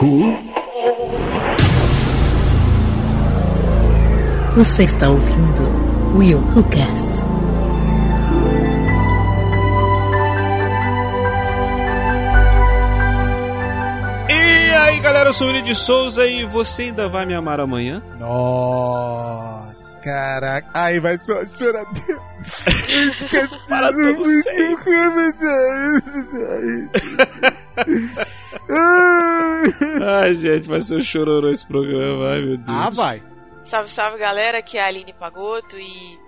Who? Você está ouvindo Will Who Cast. E aí galera, eu sou o Willi de Souza e você ainda vai me amar amanhã? Nossa, caraca. Aí vai só choradeira. Para tudo Ai, gente, vai ser um chororô esse programa, ai meu Deus. Ah, vai. Salve, salve galera, aqui é a Aline Pagoto e.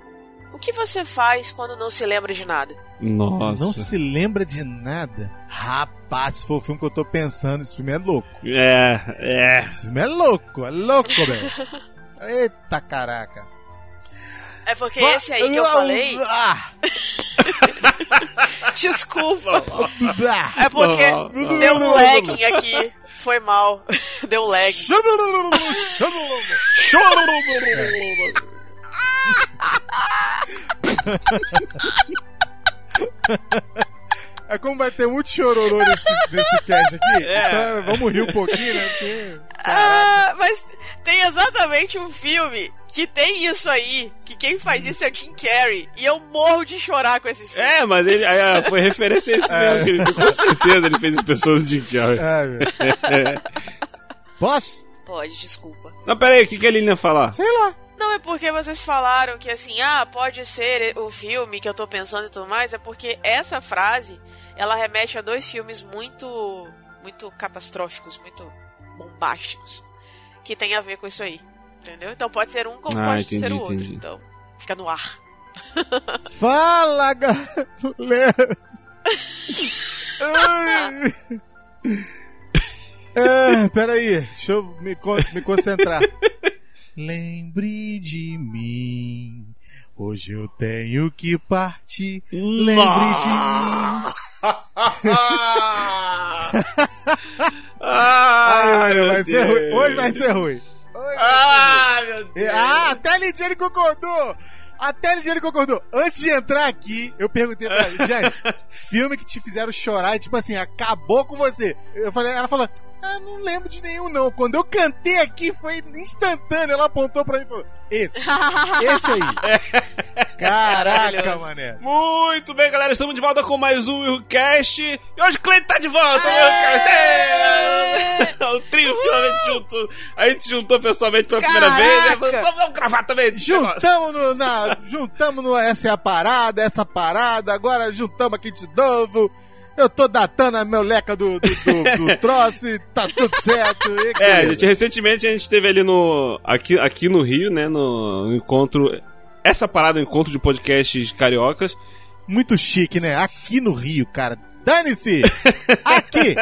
O que você faz quando não se lembra de nada? Nossa. Não se lembra de nada? Rapaz, se for o filme que eu tô pensando, esse filme é louco. É, é. Esse filme é louco, é louco, velho. Eita caraca. É porque Fa- esse aí que eu falei. Ah, Desculpa. ah. É porque deu um lagging aqui. Foi mal. Deu lag. É como vai ter muito chororô nesse, nesse cast aqui. É. Então, vamos rir um pouquinho, né? Porque... Ah, mas tem exatamente um filme que tem isso aí. Que quem faz isso é o Jim Carrey. E eu morro de chorar com esse filme. É, mas ele ah, foi referência a esse mesmo, que ele, com certeza ele fez as pessoas de Jim Ai, meu. Posso? Pode, desculpa. Não, pera aí, o que, que a ia falar? Sei lá. Não, é porque vocês falaram que assim, ah, pode ser o filme que eu tô pensando e tudo mais. É porque essa frase, ela remete a dois filmes muito, muito catastróficos, muito bombásticos. Que tem a ver com isso aí. Entendeu? Então pode ser um como Ah, pode entendi, ser o outro. entendi. Então, fica no ar. Fala, galera! É, peraí, deixa eu me, me concentrar. Lembre de mim, hoje eu tenho que partir. Lembre de mim. Ai, Maria, vai ser ruim. Hoje vai ser ruim. Ah, meu Deus. Ah, até a Lidiane concordou! Até a Lidiane concordou. Antes de entrar aqui, eu perguntei pra Lidiane, filme que te fizeram chorar e, tipo assim, acabou com você. Eu falei, ela falou, ah, não lembro de nenhum, não. Quando eu cantei aqui, foi instantâneo. Ela apontou pra mim e falou, esse, esse aí. Caraca, Maravilhoso. mané. Muito bem, galera, estamos de volta com mais um WillCast. E hoje o Cleiton tá de volta, o WillCast. É! O trio finalmente junto. A gente juntou pessoalmente pela primeira Caraca! vez. Né? Vamos, vamos gravar também. Juntamos no, na, juntamos no, essa é a parada, essa parada, agora juntamos aqui de novo. Eu tô datando a meu leca do, do, do, do troço e tá tudo certo. E É, gente, recentemente a gente esteve ali no. Aqui, aqui no Rio, né? No encontro. Essa parada, o encontro de podcasts cariocas. Muito chique, né? Aqui no Rio, cara. Dane-se! Aqui!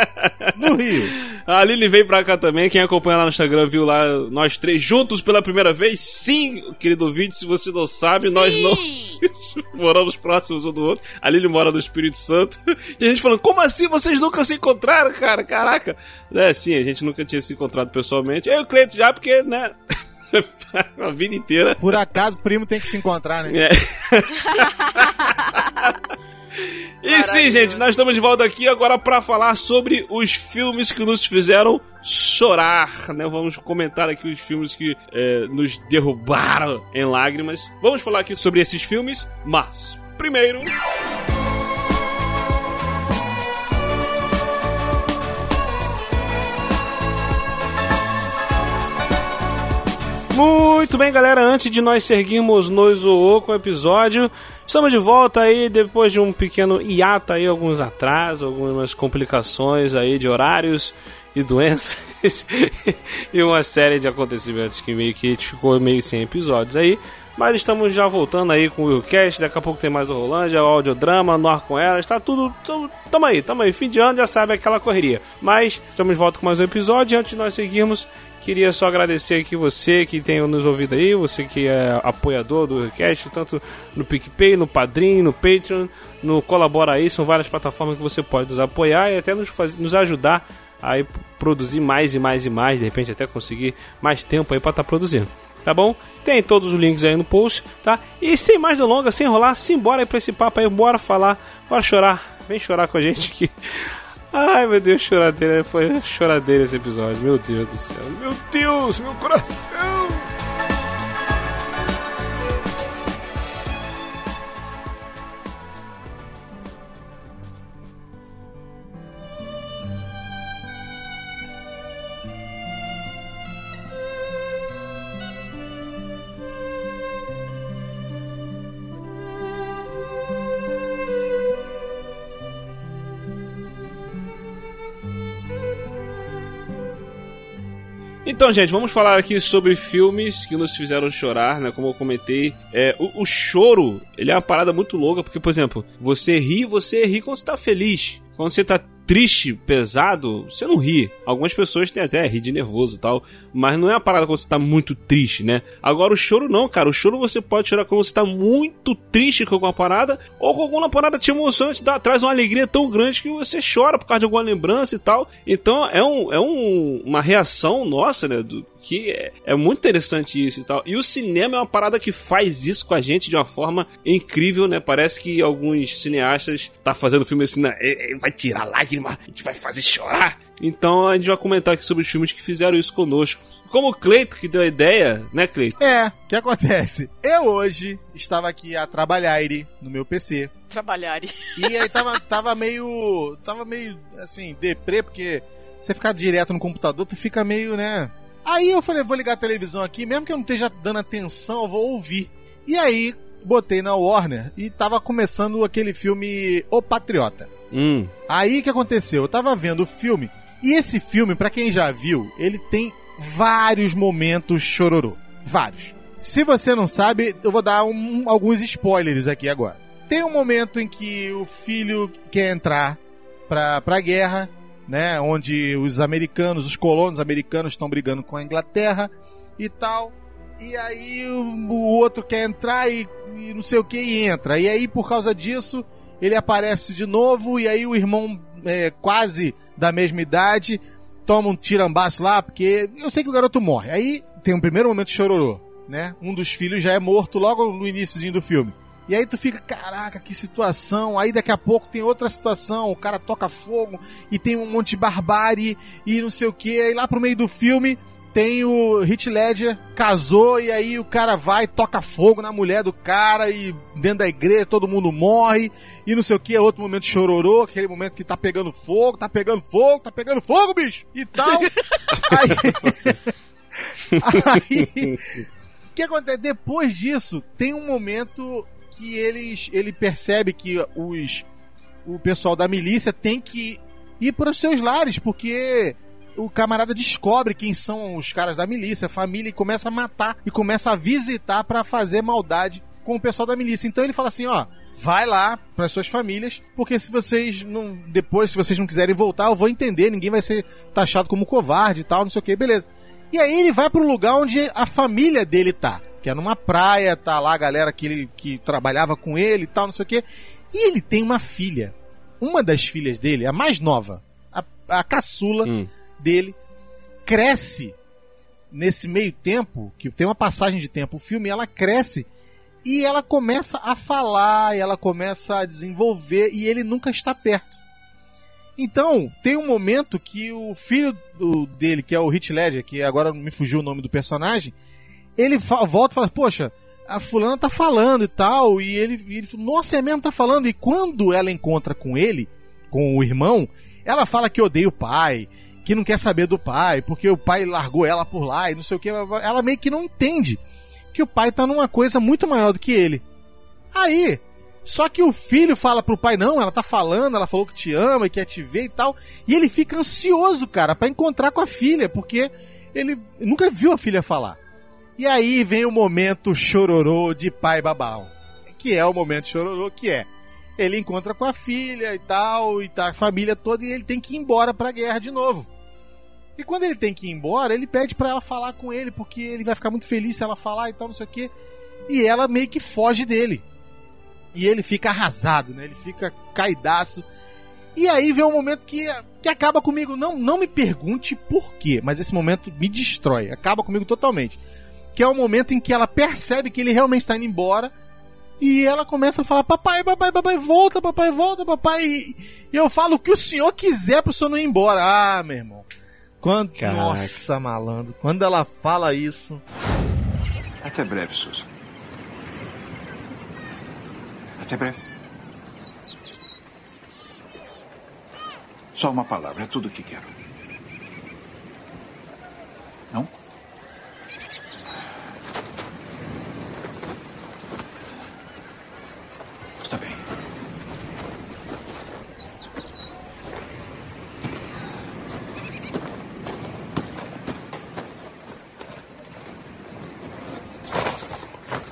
No Rio! A Lili veio pra cá também. Quem acompanha lá no Instagram viu lá nós três juntos pela primeira vez. Sim, querido ouvinte, se você não sabe, nós não Sim! moramos próximos um do outro. A Lili mora no Espírito Santo. E a gente falando, como assim vocês nunca se encontraram, cara? Caraca. É, sim, a gente nunca tinha se encontrado pessoalmente. Eu e o Cleito já, porque, né? a vida inteira. Por acaso, primo tem que se encontrar, né? É. E sim, gente, nós estamos de volta aqui agora para falar sobre os filmes que nos fizeram chorar, né? Vamos comentar aqui os filmes que é, nos derrubaram em lágrimas. Vamos falar aqui sobre esses filmes, mas primeiro. Muito bem, galera. Antes de nós seguirmos nos zoou com o episódio, estamos de volta aí depois de um pequeno hiato aí, alguns atrasos, algumas complicações aí de horários e doenças e uma série de acontecimentos que meio que ficou meio sem episódios aí. Mas estamos já voltando aí com o Willcast, daqui a pouco tem mais o Rolândia, o audiodrama, no ar com elas, tá tudo, tamo, tamo aí, tamo aí, fim de ano já sabe aquela correria. Mas estamos de volta com mais um episódio antes de nós seguirmos, Queria só agradecer aqui você que tem nos ouvido aí, você que é apoiador do Recast, tanto no PicPay, no Padrim, no Patreon, no Colabora aí, são várias plataformas que você pode nos apoiar e até nos, faz, nos ajudar a produzir mais e mais e mais, de repente até conseguir mais tempo aí para estar produzindo. Tá bom? Tem todos os links aí no post, tá? E sem mais delongas, sem enrolar, simbora aí pra esse papo aí, bora falar, bora chorar, vem chorar com a gente que Ai, meu Deus, choradeira. Foi choradeira esse episódio. Meu Deus do céu. Meu Deus, meu coração. Então, gente, vamos falar aqui sobre filmes que nos fizeram chorar, né? Como eu comentei, é, o, o, choro, ele é uma parada muito louca, porque, por exemplo, você ri, você ri quando você tá feliz. Quando você tá triste, pesado, você não ri. Algumas pessoas têm até rir de nervoso e tal, mas não é uma parada quando você tá muito triste, né? Agora o choro não, cara. O choro você pode chorar quando você tá muito triste com alguma parada, ou com alguma parada te emociona, te dá, traz uma alegria tão grande que você chora por causa de alguma lembrança e tal. Então é, um, é um, uma reação nossa, né? Do, que é, é, muito interessante isso e tal. E o cinema é uma parada que faz isso com a gente de uma forma incrível, né? Parece que alguns cineastas tá fazendo filme assim, né? vai tirar lágrima, a gente vai fazer chorar. Então a gente vai comentar aqui sobre os filmes que fizeram isso conosco. Como o Cleito que deu a ideia, né, Cleito? É, o que acontece? Eu hoje estava aqui a trabalhar no meu PC. Trabalhar. E aí tava, tava meio. Tava meio assim, deprê, porque você ficar direto no computador, tu fica meio, né? Aí eu falei, vou ligar a televisão aqui, mesmo que eu não esteja dando atenção, eu vou ouvir. E aí, botei na Warner e tava começando aquele filme O Patriota. Hum. Aí que aconteceu? Eu tava vendo o filme, e esse filme, para quem já viu, ele tem vários momentos chororô. Vários. Se você não sabe, eu vou dar um, alguns spoilers aqui agora. Tem um momento em que o filho quer entrar pra, pra guerra né? Onde os americanos, os colonos americanos estão brigando com a Inglaterra e tal. E aí o, o outro quer entrar e, e, não sei o que e entra. E aí por causa disso ele aparece de novo e aí o irmão é, quase da mesma idade toma um tirambaço lá porque eu sei que o garoto morre. Aí tem um primeiro momento de chororô, né? Um dos filhos já é morto logo no iníciozinho do filme. E aí tu fica, caraca, que situação. Aí daqui a pouco tem outra situação, o cara toca fogo e tem um monte de barbárie e não sei o que. Aí lá pro meio do filme tem o Hit Ledger, casou e aí o cara vai, toca fogo na mulher do cara e dentro da igreja todo mundo morre e não sei o que. É outro momento chororô, aquele momento que tá pegando fogo, tá pegando fogo, tá pegando fogo, bicho! E tal. aí... aí... O que acontece? Depois disso, tem um momento que eles, ele percebe que os, o pessoal da milícia tem que ir para os seus lares, porque o camarada descobre quem são os caras da milícia, a família, e começa a matar e começa a visitar para fazer maldade com o pessoal da milícia. Então ele fala assim: ó, vai lá para suas famílias, porque se vocês não depois se vocês não quiserem voltar, eu vou entender, ninguém vai ser taxado como covarde e tal, não sei o que, beleza. E aí ele vai pro lugar onde a família dele tá que é numa praia, tá lá a galera que, ele, que trabalhava com ele e tal, não sei o quê. E ele tem uma filha. Uma das filhas dele, a mais nova, a, a caçula hum. Dele, cresce nesse meio tempo, que tem uma passagem de tempo, o filme, ela cresce e ela começa a falar, ela começa a desenvolver, e ele nunca está perto. Então, tem um momento que o filho do, dele, que é o Hit Ledger, que agora me fugiu o nome do personagem, ele volta e fala, poxa, a fulana tá falando e tal, e ele, e ele nossa, é mesmo, tá falando. E quando ela encontra com ele, com o irmão, ela fala que odeia o pai, que não quer saber do pai, porque o pai largou ela por lá e não sei o que. Ela meio que não entende que o pai tá numa coisa muito maior do que ele. Aí, só que o filho fala pro pai, não, ela tá falando, ela falou que te ama e quer te ver e tal. E ele fica ansioso, cara, para encontrar com a filha, porque ele nunca viu a filha falar. E aí vem o momento chororô de pai babau. Que é o momento chororô, que é ele encontra com a filha e tal, e tá a família toda, e ele tem que ir embora pra guerra de novo. E quando ele tem que ir embora, ele pede para ela falar com ele, porque ele vai ficar muito feliz se ela falar e tal, não sei o quê. E ela meio que foge dele. E ele fica arrasado, né? Ele fica caidaço. E aí vem um momento que, que acaba comigo. Não, não me pergunte por quê, mas esse momento me destrói. Acaba comigo totalmente que é o momento em que ela percebe que ele realmente está indo embora E ela começa a falar: Papai, papai, papai, volta, papai, volta, papai. E, eu falo o que o senhor quiser pro senhor não ir embora. Ah, meu irmão. Quando, Caraca. nossa, malandro. Quando ela fala isso. Até breve, Susan. Até breve. Só uma palavra, é tudo o que quero. Não? Está bem.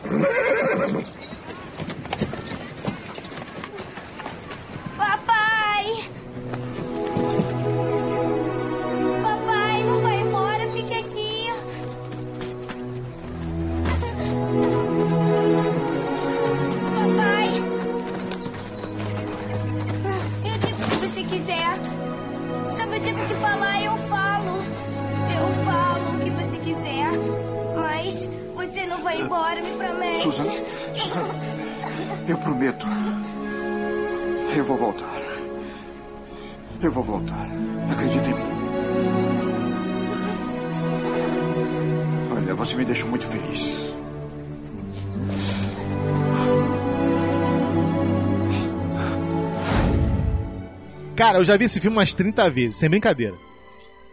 Yeah. Cara, eu já vi esse filme umas 30 vezes, sem brincadeira.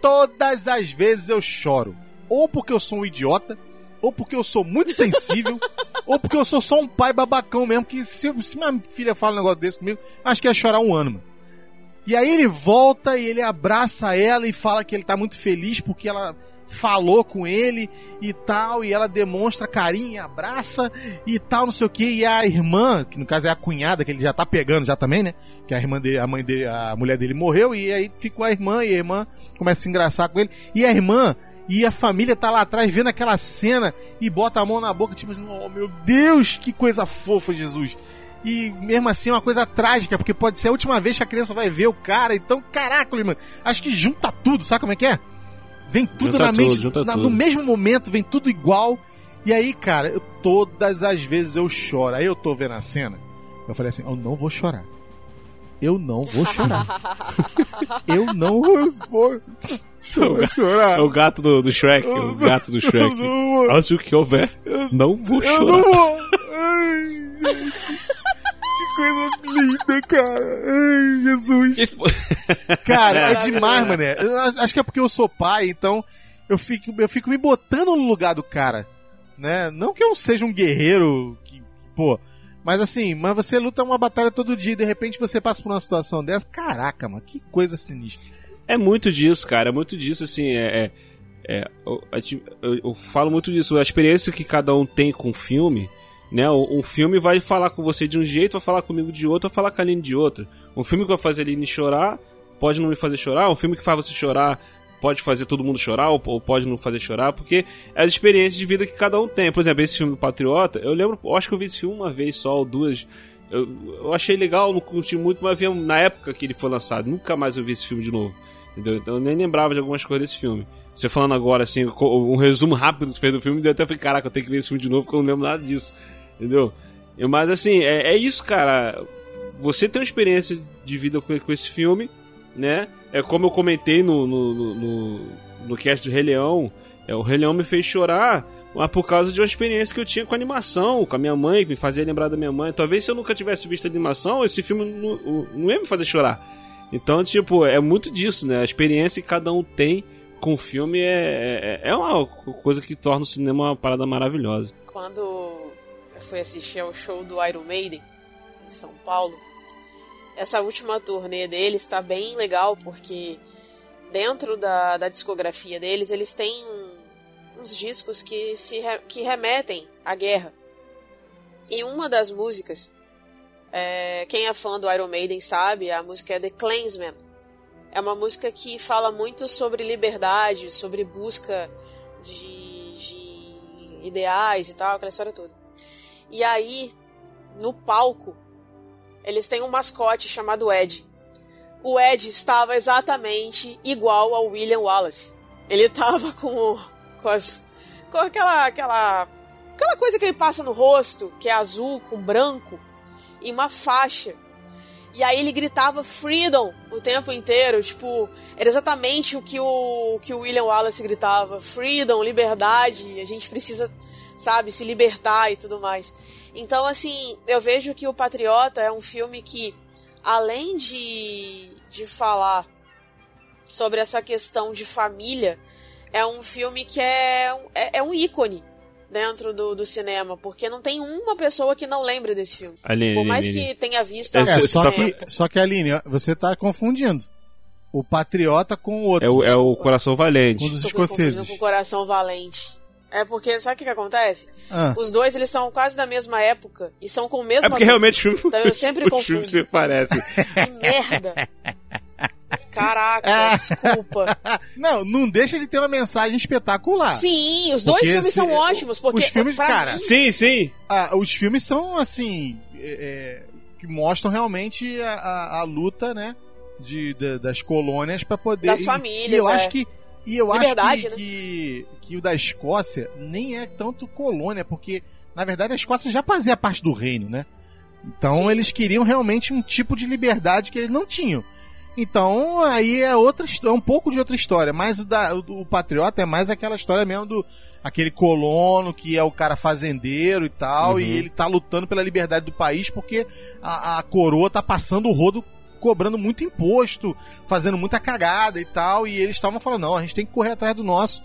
Todas as vezes eu choro. Ou porque eu sou um idiota, ou porque eu sou muito sensível, ou porque eu sou só um pai babacão mesmo, que se, se minha filha fala um negócio desse comigo, acho que ia chorar um ano, mano. E aí ele volta e ele abraça ela e fala que ele tá muito feliz porque ela falou com ele e tal, e ela demonstra carinho, abraça e tal, não sei o que. E a irmã, que no caso é a cunhada, que ele já tá pegando já também, né? Que a irmã dele, a mãe dele, a mulher dele morreu, e aí ficou a irmã, e a irmã começa a se engraçar com ele. E a irmã e a família tá lá atrás vendo aquela cena e bota a mão na boca, tipo assim, oh meu Deus, que coisa fofa, Jesus. E mesmo assim é uma coisa trágica, porque pode ser a última vez que a criança vai ver o cara. Então, caraca, irmão, acho que junta tudo, sabe como é que é? Vem tudo Junta na tudo, mente, junta na- tudo. no mesmo momento, vem tudo igual. E aí, cara, eu- todas as vezes eu choro. Aí eu tô vendo a cena, eu falei assim: eu não vou chorar. Eu não vou chorar. eu não vou chorar. chorar. É o gato do, do Shrek, o gato do Shrek. Eu não vou. Acho que houver, não vou Eu chorar. não vou. Ai, gente. Coisa linda, cara. Ai, Jesus. Cara, é demais, mané. Eu acho que é porque eu sou pai, então eu fico, eu fico me botando no lugar do cara. Né? Não que eu seja um guerreiro, que, que, pô. Mas assim, mas você luta uma batalha todo dia e de repente você passa por uma situação dessa. Caraca, mano, que coisa sinistra. É muito disso, cara. É muito disso, assim. É, é, é, eu, eu- eu falo muito disso. A experiência que cada um tem com o filme, né? Um filme vai falar com você de um jeito, vai falar comigo de outro, vai falar com a Aline de outro. Um filme que vai fazer a Aline chorar, pode não me fazer chorar. Um filme que faz você chorar, pode fazer todo mundo chorar, ou, pode não fazer chorar, porque é as experiências de vida que cada um tem. Por exemplo, esse filme do Patriota, eu lembro, eu acho que eu vi esse filme uma vez só, ou duas. Eu, eu achei legal, não curti muito, mas vi na época que ele foi lançado. Nunca mais eu vi esse filme de novo. Entendeu? Então eu nem lembrava de algumas coisas desse filme. Você falando agora, assim, um resumo rápido que fez do filme, eu até falei, caraca, eu tenho que ver esse filme de novo porque eu não lembro nada disso. Entendeu? Mas assim, é, é isso, cara. Você tem uma experiência de vida com, com esse filme, né? É como eu comentei no, no, no, no, no cast do Rei Leão. É, o Rei Leão me fez chorar mas por causa de uma experiência que eu tinha com animação, com a minha mãe, que me fazia lembrar da minha mãe. Talvez se eu nunca tivesse visto animação, esse filme não, não ia me fazer chorar. Então, tipo, é muito disso, né? A experiência que cada um tem com o filme é, é, é uma coisa que torna o cinema uma parada maravilhosa. Quando fui assistir ao show do Iron Maiden em São Paulo, essa última turnê deles está bem legal porque dentro da, da discografia deles eles têm uns discos que se que remetem à guerra. E uma das músicas, é, quem é fã do Iron Maiden sabe, a música é The Clansman. É uma música que fala muito sobre liberdade, sobre busca de, de ideais e tal, aquela história toda. E aí, no palco, eles têm um mascote chamado Ed. O Ed estava exatamente igual ao William Wallace. Ele estava com, com as. com aquela. aquela. aquela coisa que ele passa no rosto, que é azul com branco, e uma faixa. E aí ele gritava freedom o tempo inteiro, tipo, era exatamente o que o, que o William Wallace gritava, freedom, liberdade, a gente precisa, sabe, se libertar e tudo mais. Então, assim, eu vejo que o Patriota é um filme que, além de, de falar sobre essa questão de família, é um filme que é, é, é um ícone dentro do, do cinema, porque não tem uma pessoa que não lembre desse filme. Aline, Por mais Aline, que tenha visto É, É, só que, só que, Aline, você tá confundindo. O Patriota com o outro. É o, é o Coração Valente. Um dos escoceses. com o Coração Valente. É porque, sabe o que, que acontece? Ah. Os dois, eles são quase da mesma época e são com o mesmo É porque ator. realmente o filme, Então eu sempre confundo. se parecem. Que merda! Caraca, Ah. desculpa. Não, não deixa de ter uma mensagem espetacular. Sim, os dois Porque filmes se- são ótimos, porque os filmes, cara, mim, sim, sim. Ah, os filmes são assim. é, é, que mostram realmente a, a- a luta, né? De, da- das colônias para poder. Das e- famílias, E eu é. acho que. E eu Liberdade, acho que, né? que, que o da Escócia nem é tanto colônia, porque, na verdade, a Escócia já fazia parte do reino, né? Então eles queriam realmente um tipo de liberdade que eles não tinham. Então, aí é outra histó- é um pouco de outra história, mas o, da, o, o Patriota é mais aquela história mesmo do aquele colono que é o cara fazendeiro e tal, e ele tá lutando pela liberdade do país porque a, a coroa tá passando o rodo cobrando muito imposto, fazendo muita cagada e tal, e eles estavam falando, não, a gente tem que correr atrás do nosso,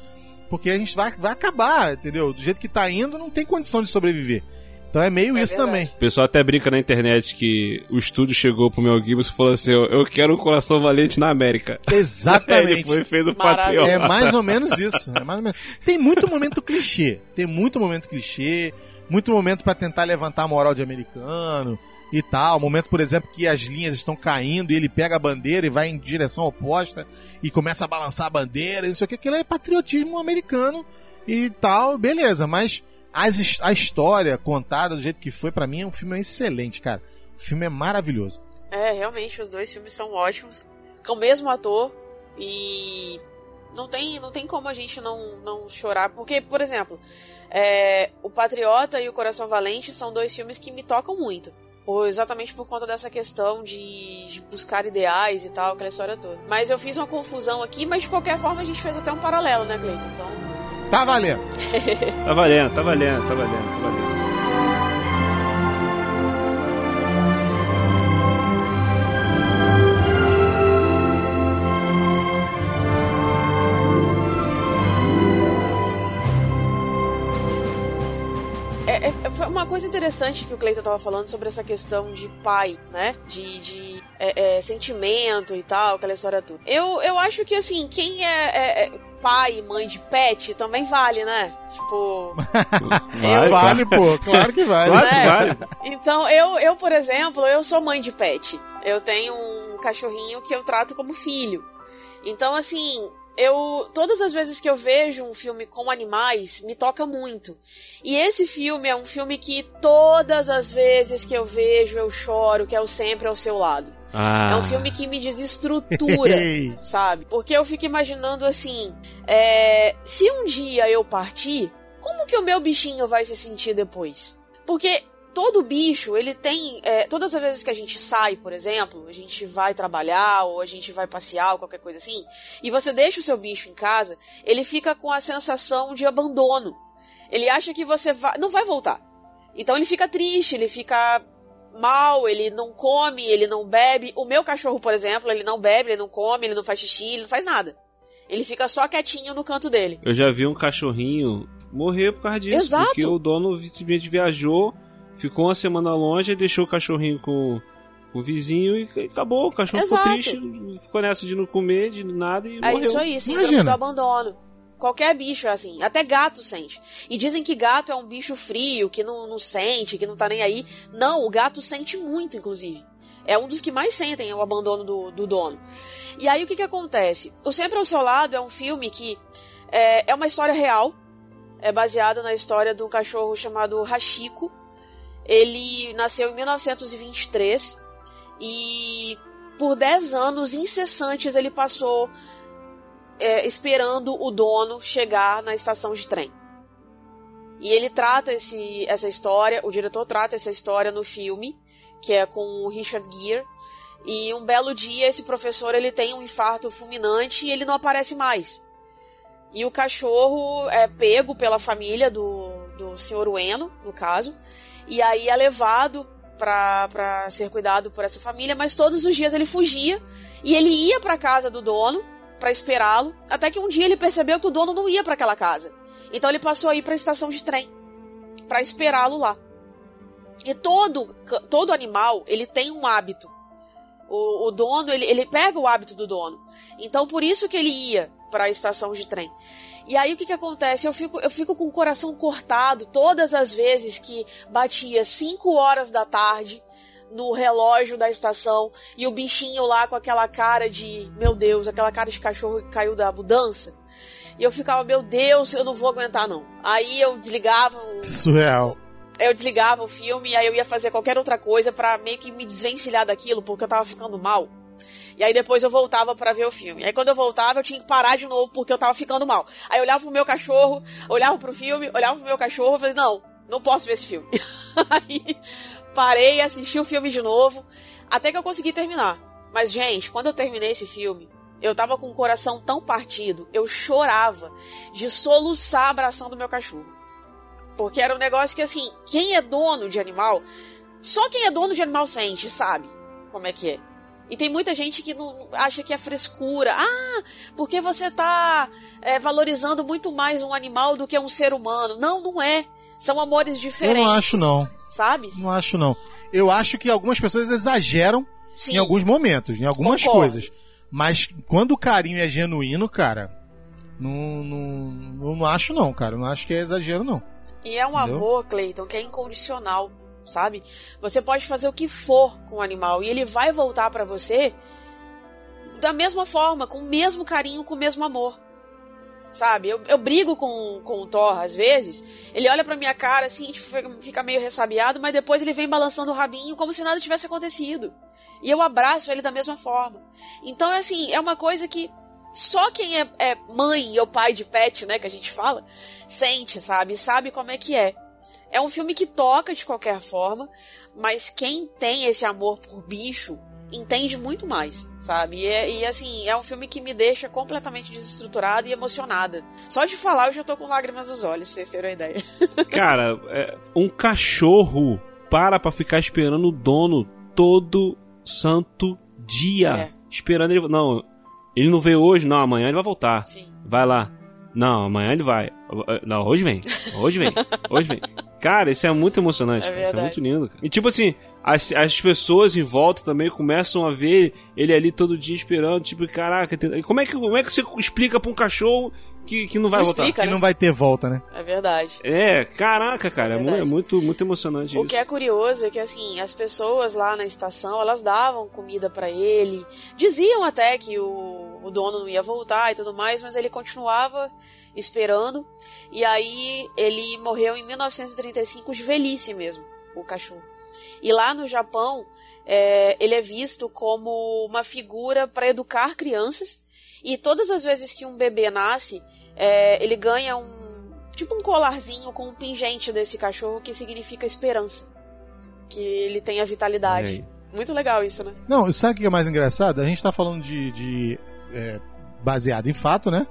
porque a gente vai, vai acabar, entendeu? Do jeito que tá indo, não tem condição de sobreviver. Então é meio É isso verdade. também. O pessoal até brinca na internet que o estúdio chegou pro Mel Gibson e falou assim: Eu quero um coração valente na América. Ele Exatamente. foi e fez o. Patriota. É mais ou menos isso. É mais ou menos. Tem muito momento clichê. Tem muito momento clichê. Muito momento pra tentar levantar a moral de americano e tal. Momento, por exemplo, que as linhas estão caindo e ele pega a bandeira e vai em direção oposta e começa a balançar a bandeira e não sei o que. Aquilo é patriotismo americano e tal. Beleza, mas as a história contada do jeito que foi, pra mim, é um filme excelente, cara. O filme é maravilhoso. É, realmente, os dois filmes são ótimos. Com o mesmo ator. E não tem, não tem como a gente não, não chorar. Porque, por exemplo, é, O Patriota e O Coração Valente são dois filmes que me tocam muito. Por, exatamente por conta dessa questão de, de buscar ideais e tal, aquela história toda. Mas eu fiz uma confusão aqui, mas de qualquer forma a gente fez até um paralelo, né, Cleiton? Então. Tá valendo. Tá valendo, tá valendo, tá valendo, tá valendo. Uma coisa interessante que o Cleiton tava falando sobre essa questão de pai, né? De, de é, é, sentimento e tal, aquela história toda. Eu, eu acho que, assim, quem é, é- é pai e mãe de pet também vale, né? Tipo. Vai, Vale, pô. Claro que vale. Claro que né? vale. Então, eu, eu, por exemplo, eu sou mãe de pet. Eu tenho um cachorrinho que eu trato como filho. Então, assim, eu todas as vezes que eu vejo um filme com animais, me toca muito. E esse filme é um filme que todas as vezes que eu vejo, eu choro, que é o sempre ao seu lado. Ah, É um filme que me desestrutura, sabe? Porque eu fico imaginando assim: é, se um dia eu partir, como que o meu bichinho vai se sentir depois? Porque todo bicho, ele tem. é, todas as vezes que a gente sai, por exemplo, a gente vai trabalhar ou a gente vai passear ou qualquer coisa assim, e você deixa o seu bicho em casa, ele fica com a sensação de abandono. Ele acha que você vai, não vai voltar. Então ele fica triste, ele fica mal, ele não come, ele não bebe. O meu cachorro, por exemplo, ele não bebe, ele não come, ele não faz xixi, ele não faz nada. Ele fica só quietinho no canto dele. Eu já vi um cachorrinho morrer por causa disso. Exato. Porque o dono simplesmente viajou, ficou uma semana longe e deixou o cachorrinho com, com o vizinho e acabou. O cachorro Exato. ficou triste, ficou nessa de não comer, de nada e É morreu. isso aí, síndrome Imagina. do abandono. Qualquer bicho é assim, até gato sente. E dizem que gato é um bicho frio, que não, não sente, que não tá nem aí. Não, o gato sente muito, inclusive. É um dos que mais sentem o abandono do, do dono. E aí o que que acontece? O Sempre ao Seu Lado é um filme que é, é uma história real. É baseada na história de um cachorro chamado Hachiko. Ele nasceu em 1923 e por 10 anos incessantes ele passou é, esperando o dono chegar na estação de trem. E ele trata esse, essa história, o diretor trata essa história no filme, que é com o Richard Gere. E um belo dia esse professor ele tem um infarto fulminante e ele não aparece mais. E o cachorro é pego pela família do, do senhor Ueno, no caso, e aí é levado para ser cuidado por essa família, mas todos os dias ele fugia e ele ia para casa do dono para esperá-lo, até que um dia ele percebeu que o dono não ia para aquela casa. Então ele passou a ir para a estação de trem para esperá-lo lá. E todo todo animal, ele tem um hábito. O, o dono, ele, ele pega o hábito do dono. Então por isso que ele ia para a estação de trem. E aí o que, que acontece? Eu fico, eu fico com o coração cortado todas as vezes que batia 5 horas da tarde no relógio da estação e o bichinho lá com aquela cara de, meu Deus, aquela cara de cachorro que caiu da mudança. E eu ficava, meu Deus, eu não vou aguentar não. Aí eu desligava. O, Surreal. Eu desligava o filme e aí eu ia fazer qualquer outra coisa para meio que me desvencilhar daquilo, porque eu tava ficando mal. E aí depois eu voltava para ver o filme. Aí quando eu voltava, eu tinha que parar de novo porque eu tava ficando mal. Aí eu olhava pro meu cachorro, olhava pro filme, olhava pro meu cachorro e falei, não, não posso ver esse filme. aí parei, assisti o filme de novo, até que eu consegui terminar. Mas, gente, quando eu terminei esse filme, eu tava com o coração tão partido, eu chorava de soluçar abraçando meu cachorro. Porque era um negócio que, assim, quem é dono de animal, só quem é dono de animal sente, sabe como é que é. E tem muita gente que não acha que é frescura. Ah, porque você tá é, valorizando muito mais um animal do que um ser humano. Não, não é. São amores diferentes. Eu não acho, não. Sabe? Não acho, não. Eu acho que algumas pessoas exageram Sim. em alguns momentos, em algumas Concordo. coisas. Mas quando o carinho é genuíno, cara, não, não, eu não acho, não, cara. Eu não acho que é exagero, não. E é um Entendeu? amor, Cleiton, que é incondicional, sabe? Você pode fazer o que for com o animal e ele vai voltar pra você da mesma forma, com o mesmo carinho, com o mesmo amor. Sabe? Eu, eu brigo com, com o Thor às vezes. Ele olha pra minha cara assim, fica meio ressabiado, mas depois ele vem balançando o rabinho como se nada tivesse acontecido. E eu abraço ele da mesma forma. Então, é assim, é uma coisa que só quem é, é mãe ou pai de pet, né, que a gente fala, sente, sabe? Sabe como é que é. É um filme que toca de qualquer forma, mas quem tem esse amor por bicho entende muito mais, sabe? E, é- e, assim, é um filme que me deixa completamente desestruturada e emocionada. Só de falar eu já tô com lágrimas nos olhos, pra vocês terem uma ideia. Cara, é, um cachorro para pra ficar esperando o dono todo santo dia. É. Esperando ele. Não, ele não veio hoje, não, amanhã ele vai voltar. Sim. Vai lá. Não, amanhã ele vai. Não, hoje vem. Hoje vem. Hoje vem. Cara, isso é muito emocionante. É cara. Isso é muito lindo. Cara. E tipo assim, as, as pessoas em volta também começam a ver ele ali todo dia esperando. Tipo, caraca, tem- como é que, como é que você explica pra um cachorro que, que não vai Não voltar? explica, Que né? não vai ter volta, né? É verdade. É, caraca, cara, É é, muito, muito emocionante O isso. que é curioso é que assim, as pessoas lá na estação, elas davam comida pra ele, diziam até que o, o dono não ia voltar e tudo mais, mas ele continuava esperando. E aí ele morreu em 1935 de velhice mesmo, o cachorro. E lá no Japão, é, ele é visto como uma figura para educar crianças. E todas as vezes que um bebê nasce, é, ele ganha um tipo um colarzinho com um pingente desse cachorro que significa esperança. Que ele tem a vitalidade. Muito legal isso, né? Não, sabe o que é mais engraçado? A gente tá falando de, de, é, baseado em fato, né?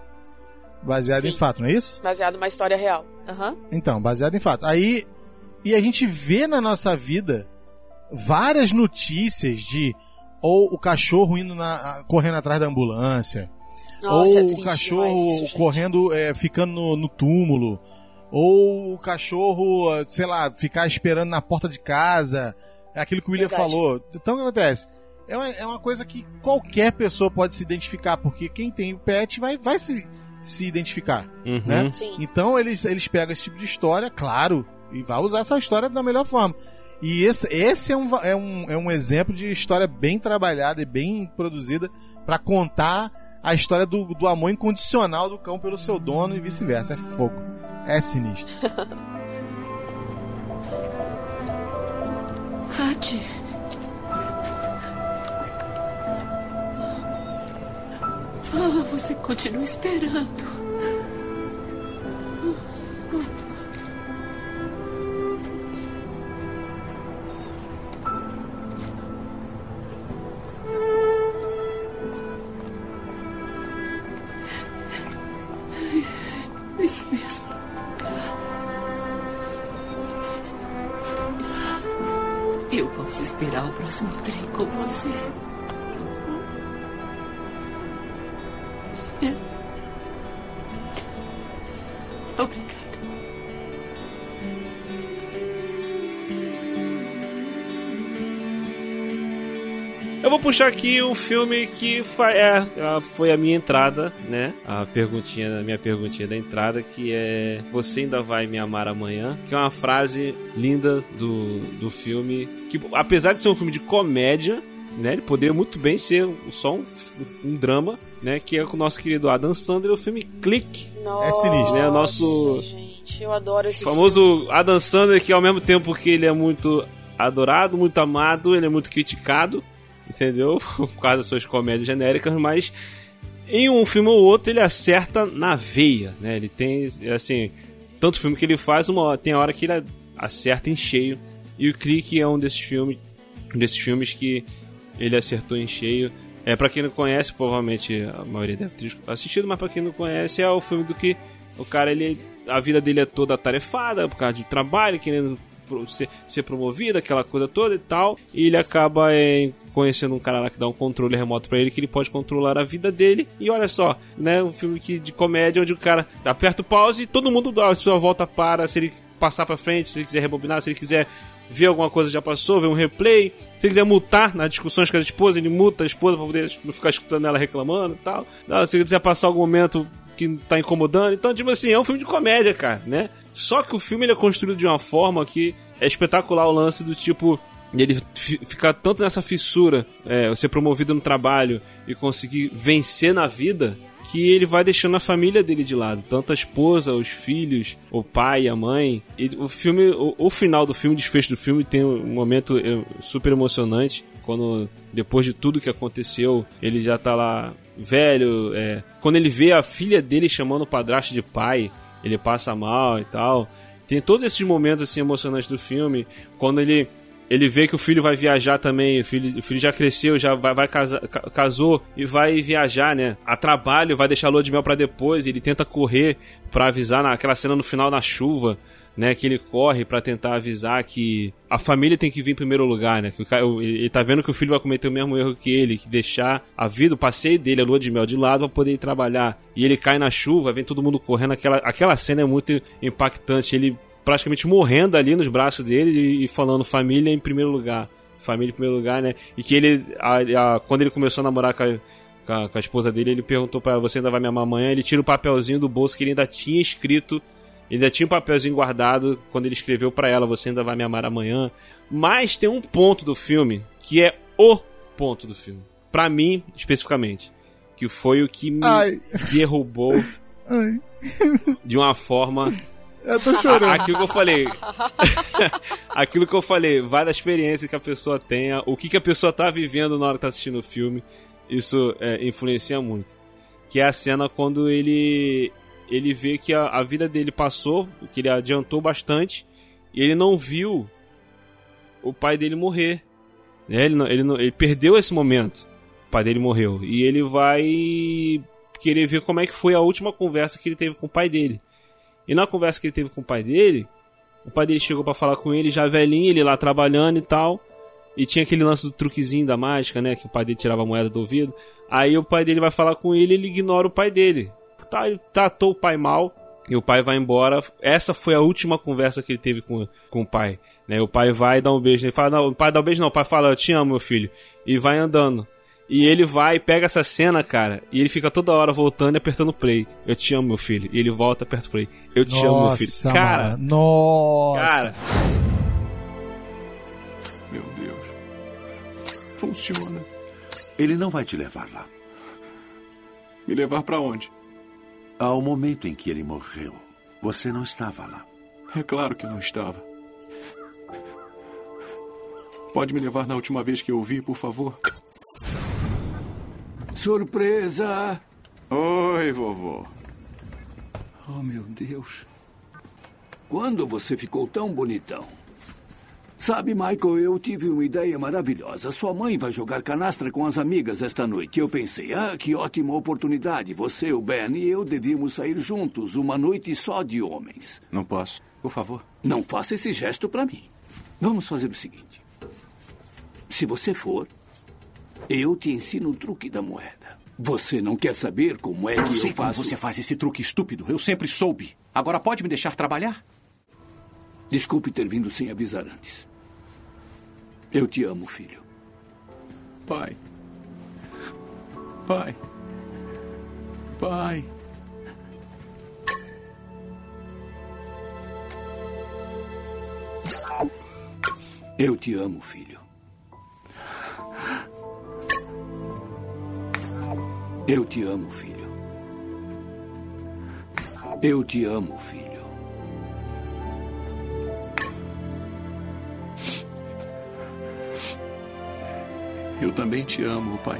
Baseado em Sim. fato, não é isso? Baseado numa história real. Aham. Então, baseado em fato. Aí, e a gente vê na nossa vida várias notícias de ou o cachorro indo na, correndo atrás da ambulância, Nossa, ou é o cachorro isso, correndo, é, ficando no, no túmulo, ou o cachorro, eh, sei lá, ficar esperando na porta de casa. É aquilo que o William Verdade. falou. Então o que acontece? É uma, é uma coisa que qualquer pessoa pode se identificar, porque quem tem o pet vai, vai se, se identificar. Uhum. Né? Sim. Então eles, eles pegam esse tipo de história, claro, e vai usar essa história da melhor forma. E esse, esse é, um, é, um, é um exemplo de história bem trabalhada e bem produzida para contar a história do, do amor incondicional do cão pelo seu dono e vice-versa. É fogo. É sinistro. Tati. Ah, você continua esperando. Puxar aqui um filme que é, foi a minha entrada, né? A perguntinha, a minha perguntinha da entrada, que é Você ainda vai me amar amanhã? Que é uma frase linda do, do filme. Que apesar de ser um filme de comédia, né? Ele poderia muito bem ser só um, um drama, né? Que é com o nosso querido Adam Sandler, o filme Click. Nossa, É sinistro. É o nosso- gente, eu adoro esse famoso Adam Sandler, que ao mesmo tempo que ele é muito adorado, muito amado, ele é muito criticado, entendeu? Por causa das suas comédias genéricas, mas em um filme ou outro ele acerta na veia, né? Ele tem, assim, tanto filme que ele faz, uma tem a hora que ele acerta em cheio. E o Clique é um desses filmes, desses filmes que ele acertou em cheio. É, para quem não conhece, provavelmente a maioria deve ter assistido, mas para quem não conhece, é o filme do que o cara, ele, a vida dele é toda atarefada por causa de trabalho, querendo ser, ser promovido, aquela coisa toda e tal. E ele acaba é, conhecendo um cara lá que dá um controle remoto pra ele, que ele pode controlar a vida dele. E olha só, né, um filme que, de comédia onde o cara aperta o pause e todo mundo dá a sua volta para, se ele passar pra frente, se ele quiser rebobinar, se ele quiser ver alguma coisa já passou, ver um replay. Se ele quiser multar nas discussões com a esposa, ele multa a esposa pra poder não ficar escutando ela reclamando e tal. Se ele quiser passar algum momento que tá incomodando. Então, tipo assim, é um filme de comédia, cara, né? Só que o filme ele é construído de uma forma que é espetacular o lance do tipo. Ele fi- ficar tanto nessa fissura, é, ser promovido no trabalho e conseguir vencer na vida, que ele vai deixando a família dele de lado, tanto a esposa, os filhos, o pai, a mãe. E o filme, o, o final do filme, o desfecho do filme tem um momento é, super emocionante quando depois de tudo que aconteceu, ele já tá lá velho, é, quando ele vê a filha dele chamando o padrasto de pai, ele passa mal e tal. Tem todos esses momentos assim emocionantes do filme, quando ele ele vê que o filho vai viajar também, o filho, o filho já cresceu, já vai, vai casa- ca- casou e vai viajar, né? A trabalho, vai deixar a lua de mel pra depois, ele tenta correr pra avisar naquela cena no final na chuva, né, que ele corre pra tentar avisar que a família tem que vir em primeiro lugar, né? Que o cara, ele tá vendo que o filho vai cometer o mesmo erro que ele, que deixar a vida, o passeio dele, a lua de mel de lado pra poder ir trabalhar. E ele cai na chuva, vem todo mundo correndo, aquela, aquela cena é muito impactante, ele praticamente morrendo ali nos braços dele e, falando família em primeiro lugar. Família em primeiro lugar, né? E que ele, a- a- quando ele começou a namorar com a, com a, esposa dele, ele perguntou pra ela, você ainda vai me amar amanhã? Ele tira o papelzinho do bolso que ele ainda tinha escrito ainda tinha um papelzinho guardado quando ele escreveu pra ela: Você ainda vai me amar amanhã. Mas tem um ponto do filme que é o ponto do filme. Pra mim, especificamente. Que foi o que me Ai. derrubou Ai, de uma forma. eu tô chorando. Aquilo que eu falei. Aquilo que eu falei, vai da experiência que a pessoa tenha, o que, que a pessoa tá vivendo na hora que tá assistindo o filme. Isso é, influencia muito. Que é a cena quando ele ele vê que a, a vida dele passou, que ele adiantou bastante, e ele não viu o pai dele morrer. né? Ele, não- ele, não- ele perdeu esse momento. O pai dele morreu. E ele vai querer ver como é que foi a última conversa que ele teve com o pai dele. E na conversa que ele teve com o pai dele, o pai dele chegou pra falar com ele, já velhinho, ele lá trabalhando e tal. E tinha aquele lance do truquezinho da mágica, né? Que o pai dele tirava a moeda do ouvido. Aí o pai dele vai falar com ele ele ignora o pai dele. Tá, ele tratou o pai mal e o pai vai embora. Essa foi a última conversa que ele teve com, com o pai. Né? O pai vai dar um beijo nele. Fala, não, o pai dá um beijo não. O pai fala, eu te amo, meu filho. E vai andando. E ele vai, pega essa cena, cara, e ele fica toda hora voltando e apertando play. Eu te amo, meu filho. E ele volta, aperta o play. Eu te amo, meu filho. Nossa, Cara, mano. Nossa. cara, Meu Deus. Funciona. Ele não vai te levar lá. Me levar pra onde? Ao momento em que ele morreu, você não estava lá. É claro que não estava. Pode me levar na última vez que eu o vi, por favor? Surpresa! Oi, vovô. Oh, meu Deus. Quando você ficou tão bonitão? Sabe, Michael, eu tive uma ideia maravilhosa. Sua mãe vai jogar canastra com as amigas esta noite. Eu pensei, ah, que ótima oportunidade. Você, o Ben e eu devíamos sair juntos uma noite só de homens. Não posso. Por favor. Não faça esse gesto para mim. Vamos fazer o seguinte. Se você for, eu te ensino o truque da moeda. Você não quer saber como é Eu que sei eu como faço? você faz esse truque estúpido. Eu sempre soube. Agora pode me deixar trabalhar? Desculpe ter vindo sem avisar antes. Eu te amo, filho. Pai. Pai. Pai. Eu te amo, filho. Eu te amo, filho. Eu te amo, filho. Eu também te amo, pai.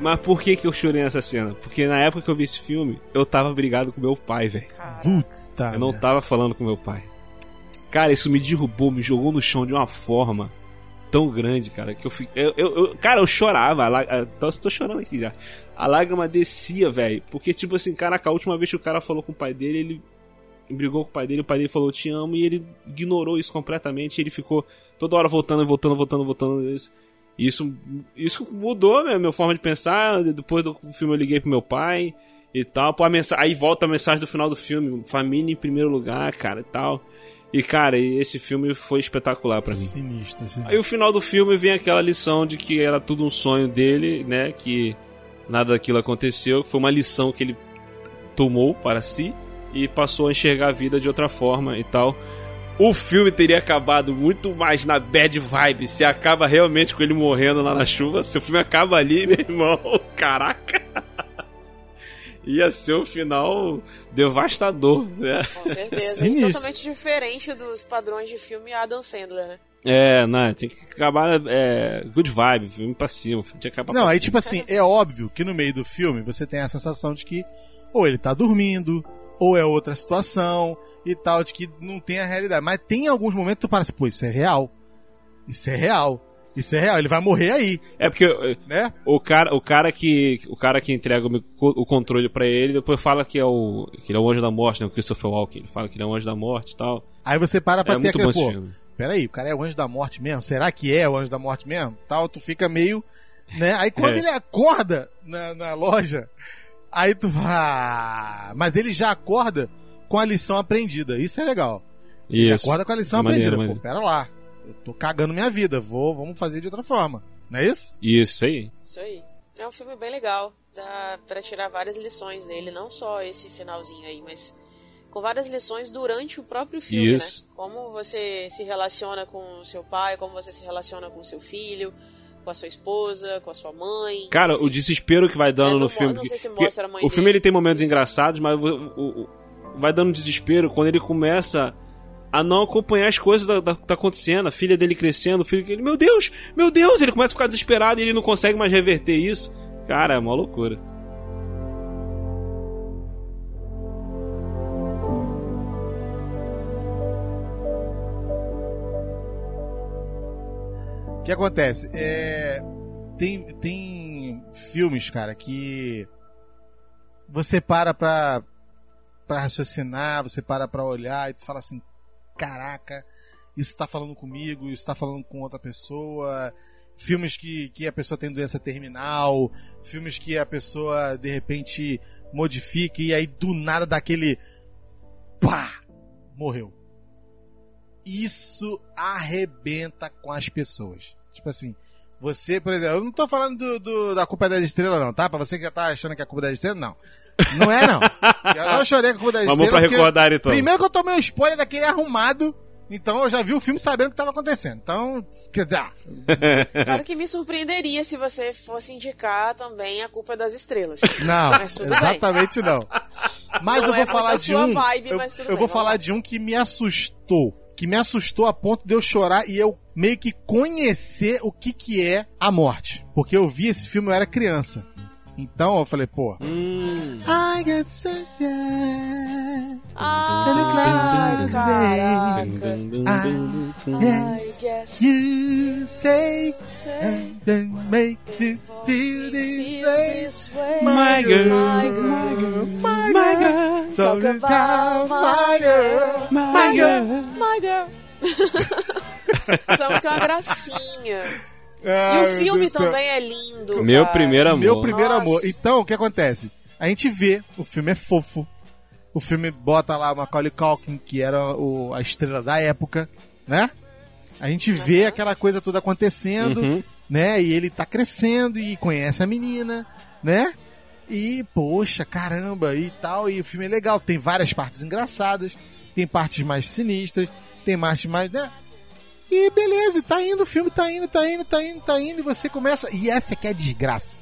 Mas por que que eu chorei nessa cena? Porque na época que eu vi esse filme, eu tava brigado com meu pai, velho. Puta. Eu não tava falando com meu pai. Cara, isso me derrubou, me jogou no chão de uma forma tão grande, cara, que eu fiquei. Eu, eu, eu- cara, eu chorava. a lá- tô, tô chorando aqui já. A lágrima descia, velho. Porque, tipo assim, caraca, a última vez que o cara falou com o pai dele, ele brigou com o pai dele, o pai dele falou te amo, e ele ignorou isso completamente. Ele ficou toda hora voltando, voltando, voltando, voltando. Isso, isso, isso mudou a minha forma de pensar. Depois do filme eu liguei pro meu pai e tal. Pô, Aí volta a mensagem do final do filme: família em primeiro lugar, cara, e tal. E, cara, esse filme foi espetacular pra mim. Sinistro, sinistro. Aí o final do filme vem aquela lição de que era tudo um sonho dele, né? Que nada daquilo aconteceu, que foi uma lição que ele tomou para si e passou a enxergar a vida de outra forma e tal. O filme teria acabado muito mais na bad vibe se acaba realmente com ele morrendo lá na chuva. Se o filme acaba ali, meu irmão, caraca. Ia ser um final devastador, né? Com certeza. E Sinistro. totalmente diferente dos padrões de filme Adam Sandler, né? É, não, tinha que acabar é, good vibe, filme pra cima, tinha que acabar Não, pra aí cima. tipo assim, é óbvio que no meio do filme você tem a sensação de que ou ele tá dormindo, ou é outra situação e tal, de que não tem a realidade. Mas tem alguns momentos que tu parece, pô, isso é real. Isso é real. Isso é real, ele vai morrer aí. É porque eh, Né? o cara, o cara que o cara que entrega o, controle pra ele, depois fala que é o que ele é o anjo da morte, né, o Christopher Walken, ele fala que ele é o anjo da morte e tal. Aí você para pra É ter muito aquele, pô, peraí, o cara é o anjo da morte mesmo? Será que é o anjo da morte mesmo? Tal, tu fica meio, né? Aí quando É. ele acorda na, na loja, aí tu vai, ah, mas ele já acorda com a lição aprendida, isso é legal. Ele Isso. acorda com a lição É maneiro, aprendida, maneiro. pô, pera lá, eu tô cagando minha vida, vou, vamos fazer de outra forma, não é isso? Isso aí. Isso aí. É um filme bem legal. Dá pra tirar várias lições dele, não só esse finalzinho aí, mas com várias lições durante o próprio filme, Isso. né? Como você se relaciona com seu pai, como você se relaciona com seu filho, com a sua esposa, com a sua mãe. Cara, o desespero que vai dando É, no filme. não sei se mostra a mãe o filme dele. ele tem momentos engraçados, mas o, o- o- vai dando desespero quando ele começa a não acompanhar as coisas da, da, que tá acontecendo, a filha dele crescendo, o filho dele, meu Deus, meu Deus, ele começa a ficar desesperado e ele não consegue mais reverter isso. Cara, é uma loucura. Que acontece? É, tem, tem filmes, cara, que você para pra, pra raciocinar, você para pra olhar e tu fala assim: caraca, isso tá falando comigo, isso tá falando com outra pessoa. Filmes que, que a pessoa tem doença terminal, filmes que a pessoa de repente modifica e aí do nada daquele. pá! Morreu isso arrebenta com as pessoas. Tipo assim, você, por exemplo, eu não tô falando do, do- da culpa das estrelas, não, tá? Pra você que já tá achando que é culpa das estrelas, não. Não é, não. Eu não chorei com a culpa das Vamos estrelas. pra recordar, então. Primeiro que eu tomei um spoiler daquele arrumado, então eu já vi o filme sabendo o que tava acontecendo. Então, quer dizer, ah, Claro que me surpreenderia se você fosse indicar também a culpa das estrelas. Não, tudo bem. exatamente não. Mas Não eu vou é falar a de sua um. vibe, eu eu bem, vou vamos falar lá. de um que me assustou. Que me assustou a ponto de eu chorar e eu meio que conhecer o que, que é a morte. Porque eu vi esse filme, eu era criança. Então eu falei, pô. I get sunshine. Ah, caraca. I guess you say and then make you feel this feel way. this way. My girl, my girl, my girl, Talk about my girl, my girl. my girl. Essa música é uma gracinha. e o filme Deus do céu. também é lindo. Meu cara. primeiro amor. Meu primeiro Nossa. amor. Então, o que acontece? A gente vê, o filme é fofo. O filme bota lá Macaulay Culkin, que era o- a estrela da época, né? A gente vê aquela coisa toda acontecendo, Uhum. né? E ele tá crescendo e conhece a menina, né? E, poxa, caramba, e tal. E o filme é legal. Tem várias partes engraçadas, tem partes mais sinistras, tem partes mais. Né? E beleza, tá indo, o filme tá indo, tá indo, tá indo, tá indo, e você começa. E essa que é a desgraça.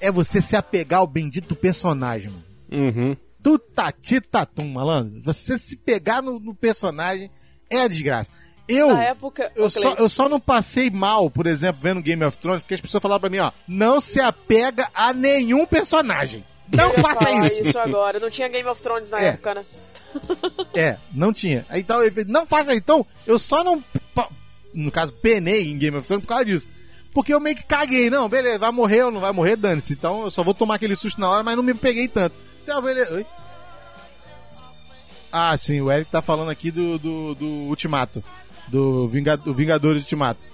É você se apegar ao bendito personagem, mano. Uhum. Tu tati tatum, malandro. Você se pegar no, no personagem é a desgraça. Eu. Na época. Eu só, eu só não passei mal, por exemplo, vendo Game of Thrones, porque as pessoas falaram pra mim, ó, não se apega a nenhum personagem. Não faça falar isso. agora. Não tinha Game of Thrones na É. época, né? É, não tinha. Aí então ele fez, não faça então, eu só não, no caso, penei em Game of Thrones por causa disso. Porque eu meio que caguei, não, beleza, vai morrer ou não vai morrer, dane-se. Então eu só vou tomar aquele susto na hora, mas não me peguei tanto. Então, beleza. Oi? Ah, sim, o Eric tá falando aqui do, do, do Ultimato. Do, Vinga, do Vingadores Ultimato.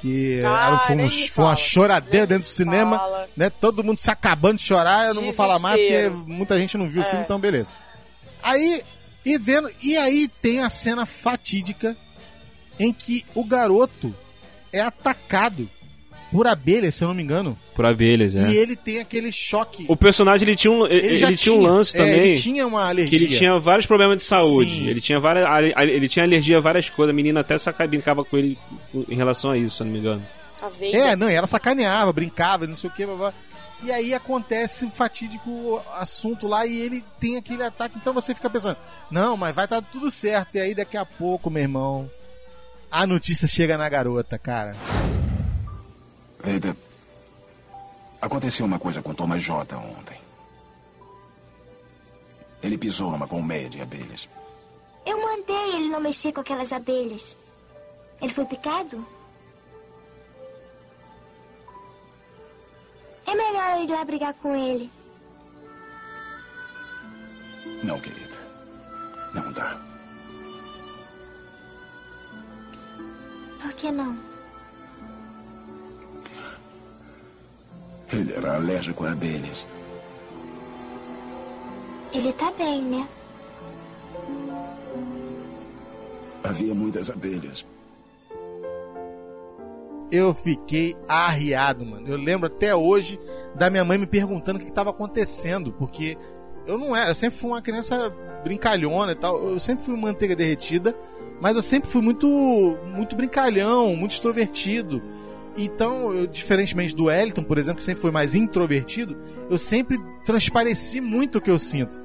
Que Ah, era, foi, um- foi uma choradeira dentro do cinema, fala. né? Todo mundo se acabando de chorar. Eu não vou falar mais porque muita gente não viu o É. filme, então beleza. Aí, e vendo, e aí tem a cena fatídica em que o garoto é atacado por abelhas, se eu não me engano. Por abelhas, é. E ele tem aquele choque. O personagem ele tinha um, ele, já tinha um lance é, também. ele tinha uma que alergia. ele tinha vários problemas de saúde. Sim. Ele tinha várias, ele tinha alergia a várias coisas. A menina até saca, brincava com ele em relação a isso, se eu não me engano. A Veiga. É, não, e ela sacaneava, brincava, não sei o que, blá, blá. E aí acontece o fatídico assunto lá e ele tem aquele ataque. Então você fica pensando, não, mas vai estar tudo certo. E aí daqui a pouco, meu irmão, a notícia chega na garota, cara. Veda, aconteceu uma coisa com Thomas J ontem. Ele pisou numa colmeia de abelhas. Eu mandei ele não mexer com aquelas abelhas. Ele foi picado? É melhor eu ir lá brigar com ele. Não, querida. Não dá. Por que não? Ele era alérgico a abelhas. Ele tá bem, né? Havia muitas abelhas. Eu fiquei arriado, mano. Eu lembro até hoje da minha mãe me perguntando o que estava acontecendo, porque eu não era, eu sempre fui uma criança brincalhona e tal. Eu sempre fui manteiga derretida, mas eu sempre fui muito muito brincalhão, muito extrovertido. Então, eu, diferentemente do Wellington, por exemplo, que sempre foi mais introvertido, eu sempre transpareci muito o que eu sinto.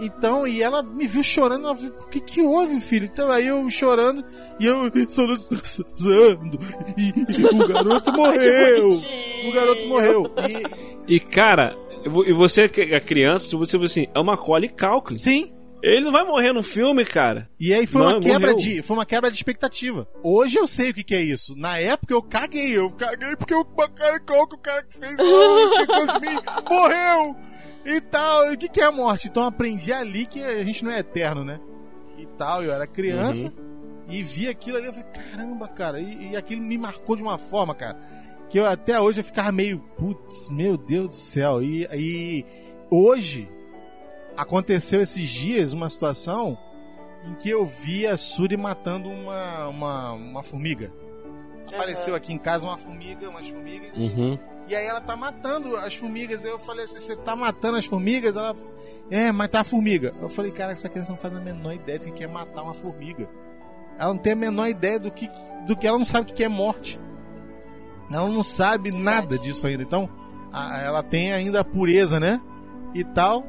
Então, e ela me viu chorando, ela falou, o que que houve, filho? Então, aí eu chorando, e eu soluçando, e, e o garoto morreu, o garoto morreu. E, E cara, e você que é criança, tipo tipo assim, é uma Macaulay Culkin. sim, Ele não vai morrer no filme, cara. e aí foi Não, uma quebra morreu. de, foi uma quebra de expectativa. Hoje eu sei o que que é isso. Na época eu caguei, eu caguei porque o Macaulay Culkin, o cara que fez de mim, morreu! E tal, e o que que é a morte? Então eu aprendi ali que a gente não é eterno, né? E tal, eu era criança e vi aquilo ali, eu falei, caramba, cara, e, e aquilo me marcou de uma forma, cara, que eu até hoje eu ficava meio, putz, meu Deus do céu. E, e hoje aconteceu esses dias uma situação em que eu vi a Suri matando uma, uma, uma formiga. Apareceu aqui em casa uma formiga, umas formigas. Uhum. E aí ela tá matando as formigas. Eu falei assim, você tá matando as formigas? Ela, é, mas tá a formiga. Eu falei, cara, essa criança não faz a menor ideia de que é matar uma formiga. Ela não tem a menor ideia do que, do que ela não sabe o que é morte. Ela não sabe nada disso ainda. Então, a- ela tem ainda a pureza, né? E tal.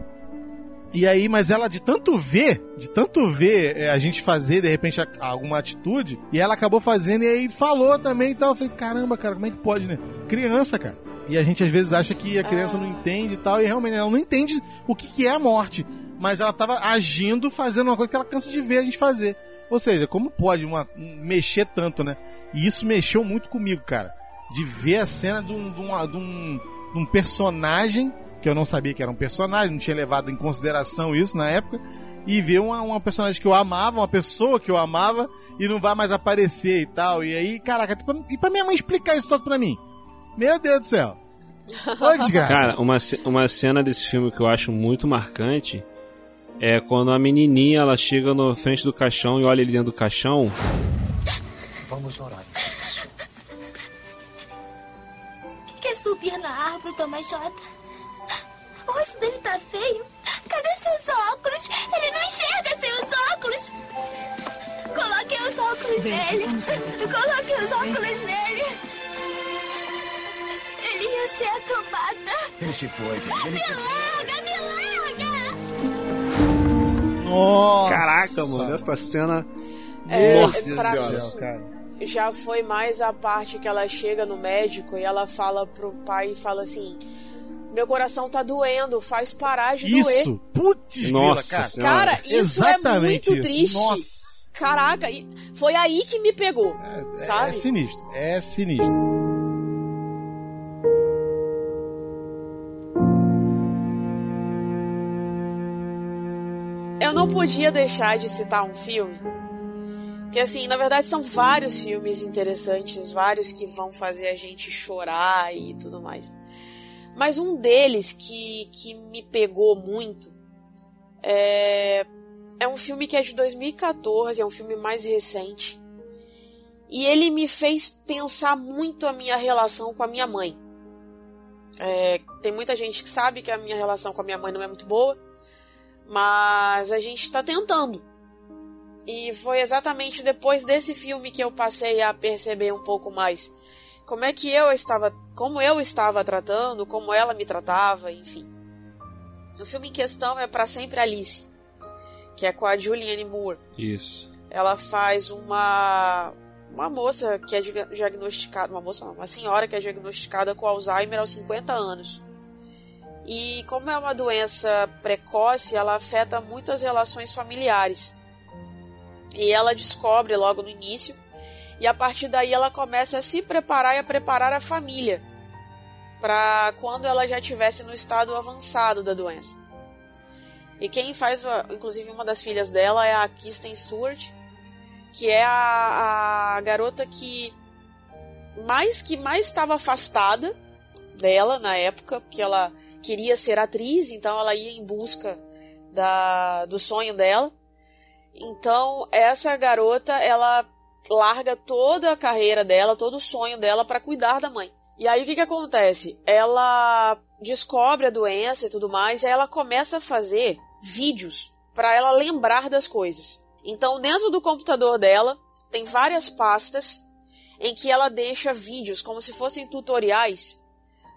E aí, mas ela de tanto ver, de tanto ver é, a gente fazer de repente a- alguma atitude, e ela acabou fazendo e aí falou também e tal. Eu falei, caramba, cara, como é que pode, né? Criança, cara. E a gente às vezes acha que a criança não entende e tal, e realmente ela não entende o que, que é a morte. Mas ela tava agindo, fazendo uma coisa que ela cansa de ver a gente fazer. Ou seja, como pode uma, um- mexer tanto, né? E isso mexeu muito comigo, cara. De ver a cena de um, de de um- de um personagem, que eu não sabia que era um personagem, não tinha levado em consideração isso na época. e ver uma, uma personagem que eu amava, uma pessoa que eu amava, e não vai mais aparecer e tal. E aí, caraca, tipo, e pra minha mãe explicar isso todo pra mim? Meu Deus do céu. Ô, desgraça. Cara, uma, uma cena desse filme que eu acho muito marcante é quando a menininha ela chega na frente do caixão e olha ele dentro do caixão. Vamos orar. Quer subir na árvore, Tomás Jota? O rosto dele tá feio. Cadê seus óculos? Ele não enxerga seus óculos. Coloquem os óculos nele. Coloquem os óculos nele. Ele ia ser acrobata. Ele se foi. Ele Me se larga, me larga. Nossa. Caraca, mano, essa cena. É, Nossa pra Senhora. cara. já foi mais a parte que ela chega no médico e ela fala pro pai e fala assim: Meu coração tá doendo, faz parar de Isso! doer. Putz, Nossa cara. Senhora. Cara, isso Exatamente é muito isso. triste. Nossa. Caraca, e foi aí que me pegou. sabe? É sinistro. É sinistro. Eu não podia deixar de citar um filme. Que assim, na verdade são vários filmes interessantes, vários que vão fazer a gente chorar e tudo mais. Mas um deles que, que me pegou muito é, é um filme que é de 2014, é um filme mais recente. E ele me fez pensar muito a minha relação com a minha mãe. É, tem muita gente que sabe que a minha relação com a minha mãe não é muito boa, mas a gente está tentando. E foi exatamente depois desse filme que eu passei a perceber um pouco mais como é que eu estava, como eu estava tratando, como ela me tratava, enfim. O filme em questão é Para Sempre Alice, que é com a Julianne Moore. Isso. Ela faz uma uma moça que é diagnosticada, uma moça, não, uma senhora que é diagnosticada com Alzheimer aos 50 anos. E como é uma doença precoce, ela afeta muitas relações familiares. E ela descobre logo no início, e a partir daí ela começa a se preparar e a preparar a família para quando ela já estivesse no estado avançado da doença. E quem faz, inclusive uma das filhas dela é a Kristen Stewart, que é a, a garota que mais que mais estava afastada dela na época, porque ela queria ser atriz, então ela ia em busca da, do sonho dela. Então, essa garota, ela larga toda a carreira dela, todo o sonho dela para cuidar da mãe. E aí o que que acontece? Ela descobre a doença e tudo mais, e aí ela começa a fazer vídeos para ela lembrar das coisas. Então, dentro do computador dela, tem várias pastas em que ela deixa vídeos como se fossem tutoriais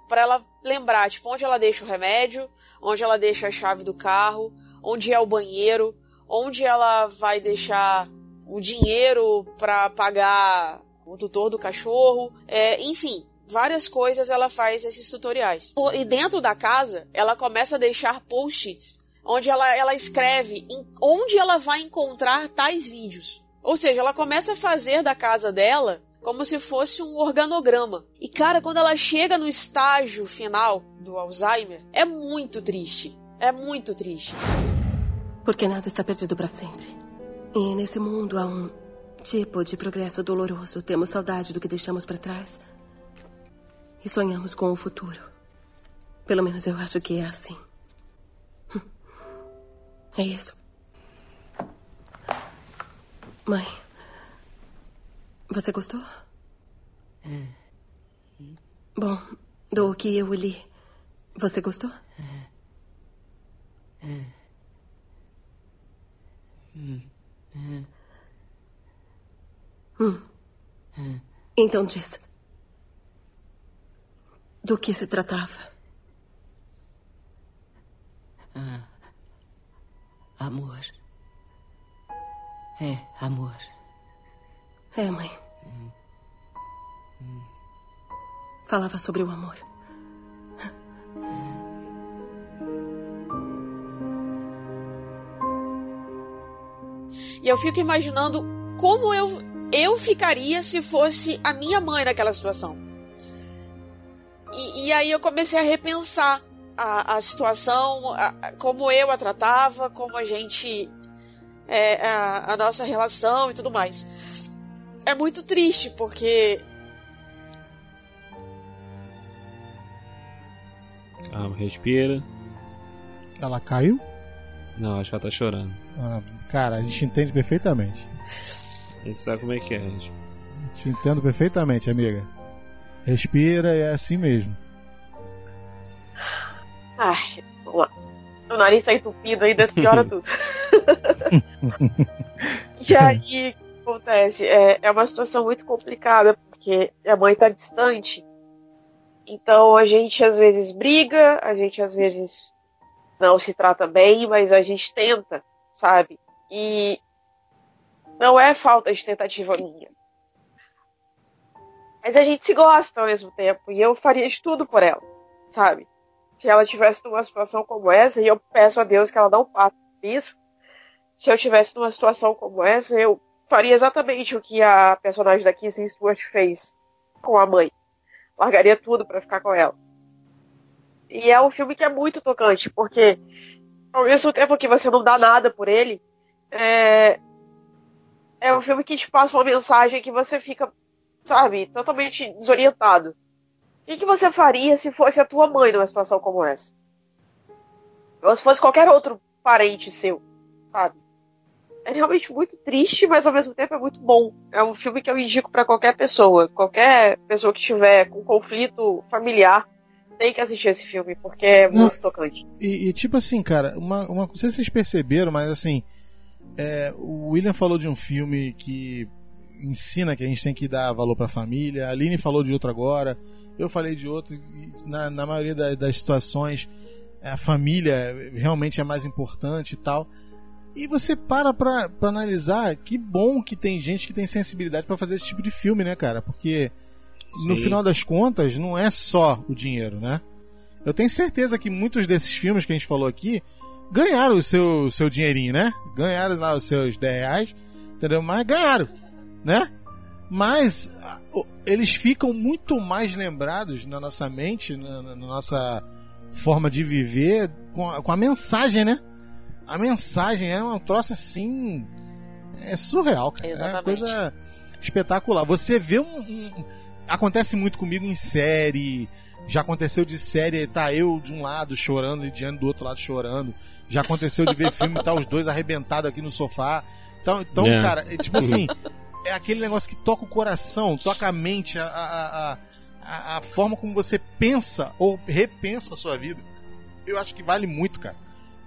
para ela lembrar, tipo, onde ela deixa o remédio, onde ela deixa a chave do carro, onde é o banheiro, onde ela vai deixar o dinheiro para pagar o tutor do cachorro, é, enfim, várias coisas ela faz esses tutoriais. E dentro da casa, ela começa a deixar post-its, onde ela, ela escreve em, onde ela vai encontrar tais vídeos. Ou seja, ela começa a fazer da casa dela como se fosse um organograma. E cara, quando ela chega no estágio final do Alzheimer, é muito triste. É muito triste. Porque nada está perdido para sempre. E nesse mundo há um tipo de progresso doloroso. Temos saudade do que deixamos para trás. E sonhamos com o futuro. Pelo menos eu acho que é assim. Hum. É isso. Mãe. Você gostou? Bom, do que eu li. Você gostou? Hum. Então diz. Do que se tratava? Ah. Amor. É, amor. É, mãe. Falava sobre o amor. E eu fico imaginando como eu, eu ficaria se fosse a minha mãe naquela situação. E, e aí eu comecei a repensar a, a situação, a- a- como eu a tratava, como a gente é, a, a nossa relação e tudo mais. É muito triste, porque Calma, respira. Ela caiu? Não, acho que ela tá chorando. Ah, cara, a gente entende perfeitamente. A gente sabe como é que é, gente. Te entendo perfeitamente, amiga. Respira, é assim mesmo. Ai, vamos lá. O nariz tá entupido ainda, piora tudo. e aí, o que acontece? É, é uma situação muito complicada, porque a mãe tá distante. Então a gente às vezes briga, a gente às vezes não se trata bem, mas a gente tenta, sabe? E não é falta de tentativa minha. Mas a gente se gosta ao mesmo tempo. E eu faria de tudo por ela, sabe? Se ela tivesse numa situação como essa, e eu peço a Deus que ela não passe isso. Se eu tivesse numa situação como essa, eu faria exatamente o que a personagem da Kristen Stewart fez com a mãe. Largaria tudo para ficar com ela. E é um filme que é muito tocante, porque ao mesmo tempo que você não dá nada por ele, é, é um filme que te passa uma mensagem que você fica, sabe, totalmente desorientado. O que, você faria se fosse a tua mãe numa situação como essa? Ou se fosse qualquer outro parente seu, sabe? É realmente muito triste, mas ao mesmo tempo é muito bom. É um filme que eu indico para qualquer pessoa. Qualquer pessoa que tiver com conflito familiar tem que assistir esse filme, porque é muito Não, tocante. E, e, tipo assim, cara, uma, uma, não sei se vocês perceberam, mas assim, é, o William falou de um filme que ensina que a gente tem que dar valor pra família, a Aline falou de outro agora, eu falei de outro, na, na maioria das, das situações a família realmente é mais importante e tal. E você para pra, pra analisar que bom que tem gente que tem sensibilidade para fazer esse tipo de filme, né, cara? Porque no Sim. final das contas não é só o dinheiro, né? Eu tenho certeza que muitos desses filmes que a gente falou aqui ganharam o seu, seu dinheirinho, né? Ganharam lá os seus 10 reais, entendeu? Mas ganharam, né? Mas eles ficam muito mais lembrados na nossa mente, na, na nossa forma de viver, com a, com a mensagem, né? A mensagem é um troço assim. É surreal, cara. É uma Exatamente. coisa espetacular. Você vê um, um- Acontece muito comigo em série. Já aconteceu de série, tá eu de um lado chorando e Diane do outro lado chorando. Já aconteceu de ver filme, tá os dois arrebentados aqui no sofá. Então, então É. cara, é tipo assim, é aquele negócio que toca o coração, toca a mente, a, a, a, a, forma como você pensa ou repensa a sua vida. Eu acho que vale muito, cara.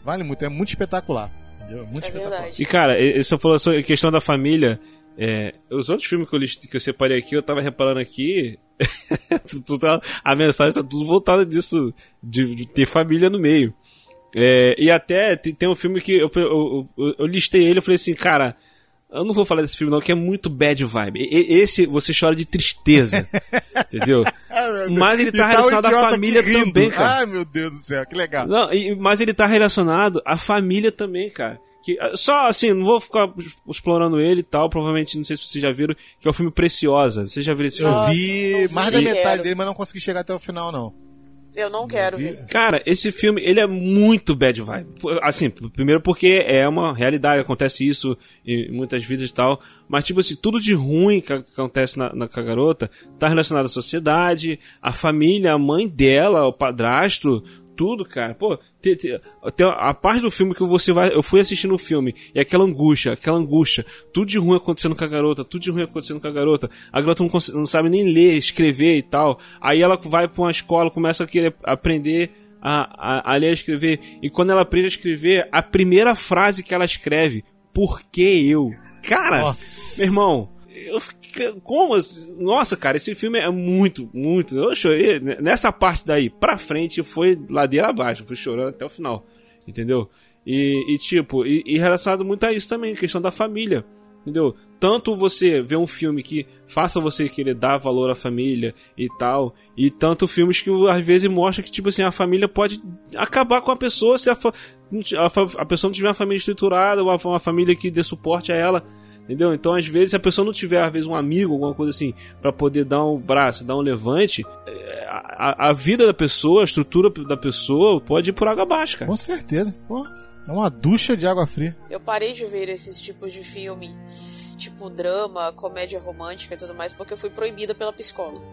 Vale muito, é muito espetacular. Entendeu? É muito É espetacular. verdade. E cara, você falou sobre a questão da família. é, os outros filmes que eu, list- que eu separei aqui, eu tava reparando aqui. tá- a mensagem tá tudo voltada disso, de, de ter família no meio. É, e até tem, tem um filme que eu, eu, eu- eu listei ele e falei assim, cara, eu não vou falar desse filme não, que é muito bad vibe. E- esse você chora de tristeza, entendeu? Mas ele tá E relacionado à família também, cara. Ai, meu Deus do céu, que legal. Não, e- mas ele tá relacionado à família também, cara. Que, ah, só assim, não vou ficar explorando ele e tal, provavelmente, não sei se vocês já viram, que é o filme Preciosa. Vocês já viram esse Eu filme? vi mais da metade Quero. dele, mas não consegui chegar até o final, não. Eu não quero ver. Cara, esse filme, ele é muito bad vibe. Assim, primeiro porque é uma realidade, acontece isso em muitas vidas e tal. Mas, tipo assim, tudo de ruim que acontece na, na com a garota tá relacionado à sociedade, à família, a mãe dela, o padrasto, tudo, cara. Pô, tem, tem- tem a parte do filme que você vai. Eu fui assistindo o filme, e aquela angústia, aquela angústia, tudo de ruim acontecendo com a garota, tudo de ruim acontecendo com a garota. A garota não, não sabe nem ler, escrever e tal. Aí ela vai pra uma escola, começa a querer aprender a, a, a ler e escrever. E quando ela aprende a escrever, a primeira frase que ela escreve, por que eu? Cara, Nossa. meu irmão, eu fiquei. Como? Nossa, cara, esse filme é muito, muito. Eu chorei. né? Nessa parte daí, pra frente, foi ladeira abaixo. Fui chorando até o final. Entendeu? E, e, tipo, e, e relacionado muito a isso também, questão da família. Entendeu? Tanto você vê um filme que faça você querer dar valor à família e tal, e tanto filmes que às vezes mostra que, tipo assim, a família pode acabar com a pessoa se a, a, a pessoa não tiver uma família estruturada, uma, uma família que dê suporte a ela. Entendeu? Então, às vezes, se a pessoa não tiver, às vezes, um amigo, alguma coisa assim, pra poder dar um braço, dar um levante, é, a, a- a vida da pessoa, a estrutura da pessoa pode ir por água abaixo, cara. Com certeza. Pô. É uma ducha de água fria. Eu parei de ver esses tipos de filme, tipo drama, comédia romântica e tudo mais, porque eu fui proibida pela psicóloga.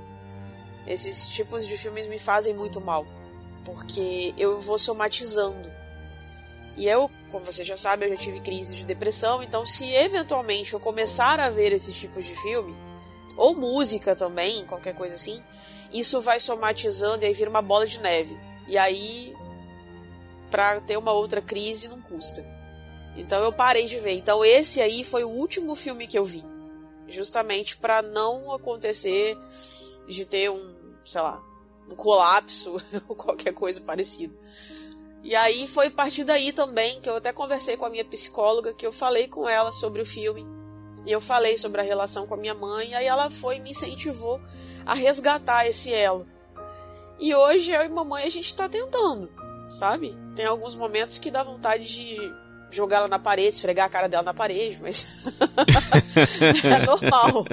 Esses tipos de filmes me fazem muito mal, porque eu vou somatizando. E eu, como você já sabe, eu já tive crise de depressão, então se eventualmente eu começar a ver esses tipos de filme, ou música também, qualquer coisa assim, isso vai somatizando e aí vira uma bola de neve. E aí, pra ter uma outra crise, não custa. Então eu parei de ver. Então esse aí foi o último filme que eu vi. Justamente para não acontecer de ter um, sei lá, um colapso ou qualquer coisa parecida. E aí foi a partir daí também que eu até conversei com a minha psicóloga, que eu falei com ela sobre o filme. E eu falei sobre a relação com a minha mãe, e aí ela foi e me incentivou a resgatar esse elo. E hoje eu e mamãe a gente tá tentando, sabe? Tem alguns momentos que dá vontade de jogar ela na parede, esfregar a cara dela na parede, mas é normal.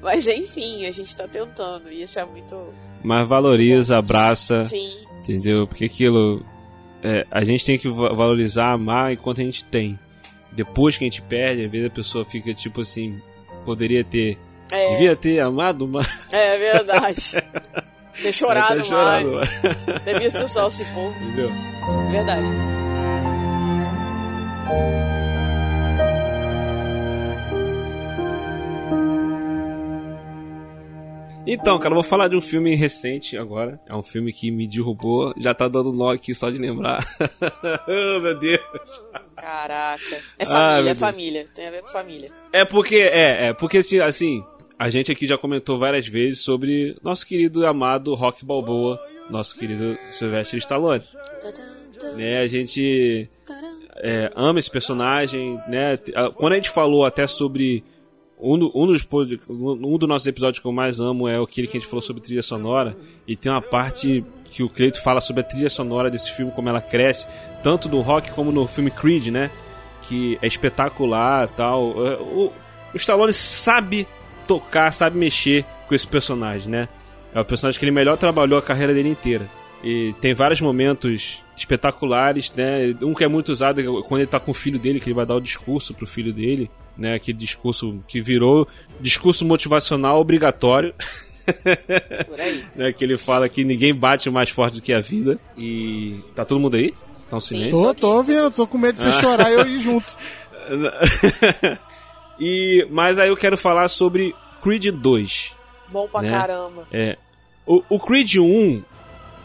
Mas enfim, a gente tá tentando e isso é muito. Mas valoriza, abraça. Sim. Entendeu? Porque aquilo. É, a gente tem que valorizar, amar enquanto a gente tem. Depois que a gente perde, às vezes a pessoa fica tipo assim. Poderia ter. É. Devia ter amado mais. É verdade. ter chorado, ter chorado mais. ter visto o sol se pôr. Entendeu? Verdade. Então, cara, eu vou falar de um filme recente agora. É um filme que me derrubou. Já tá dando nó aqui só de lembrar. oh, meu Deus. Caraca. É família, ah, é família. Tem a ver com família. É porque, é, é porque assim, assim, a gente aqui já comentou várias vezes sobre nosso querido e amado Rock Balboa, nosso querido Sylvester Stallone. Né, a gente é, ama esse personagem, né? Quando a gente falou até sobre um, do, um, dos, um dos nossos episódios que eu mais amo é aquele que a gente falou sobre trilha sonora. E tem uma parte que o Cleito fala sobre a trilha sonora desse filme, como ela cresce, tanto no rock como no filme Creed, né? Que é espetacular tal. É, o, o Stallone sabe tocar, sabe mexer com esse personagem, né? É o personagem que ele melhor trabalhou a carreira dele inteira. E tem vários momentos espetaculares, né? Um que é muito usado quando ele tá com o filho dele, que ele vai dar o discurso pro filho dele né? Aquele discurso que virou discurso motivacional obrigatório. Por aí. né, que ele fala que ninguém bate mais forte do que a vida. E. Tá todo mundo aí? Tá um silêncio? Tô, tô ouvindo, tô com medo de você ah. chorar e eu ir junto. e, mas aí eu quero falar sobre Creed 2. Bom pra né? caramba. É. O, o Creed 1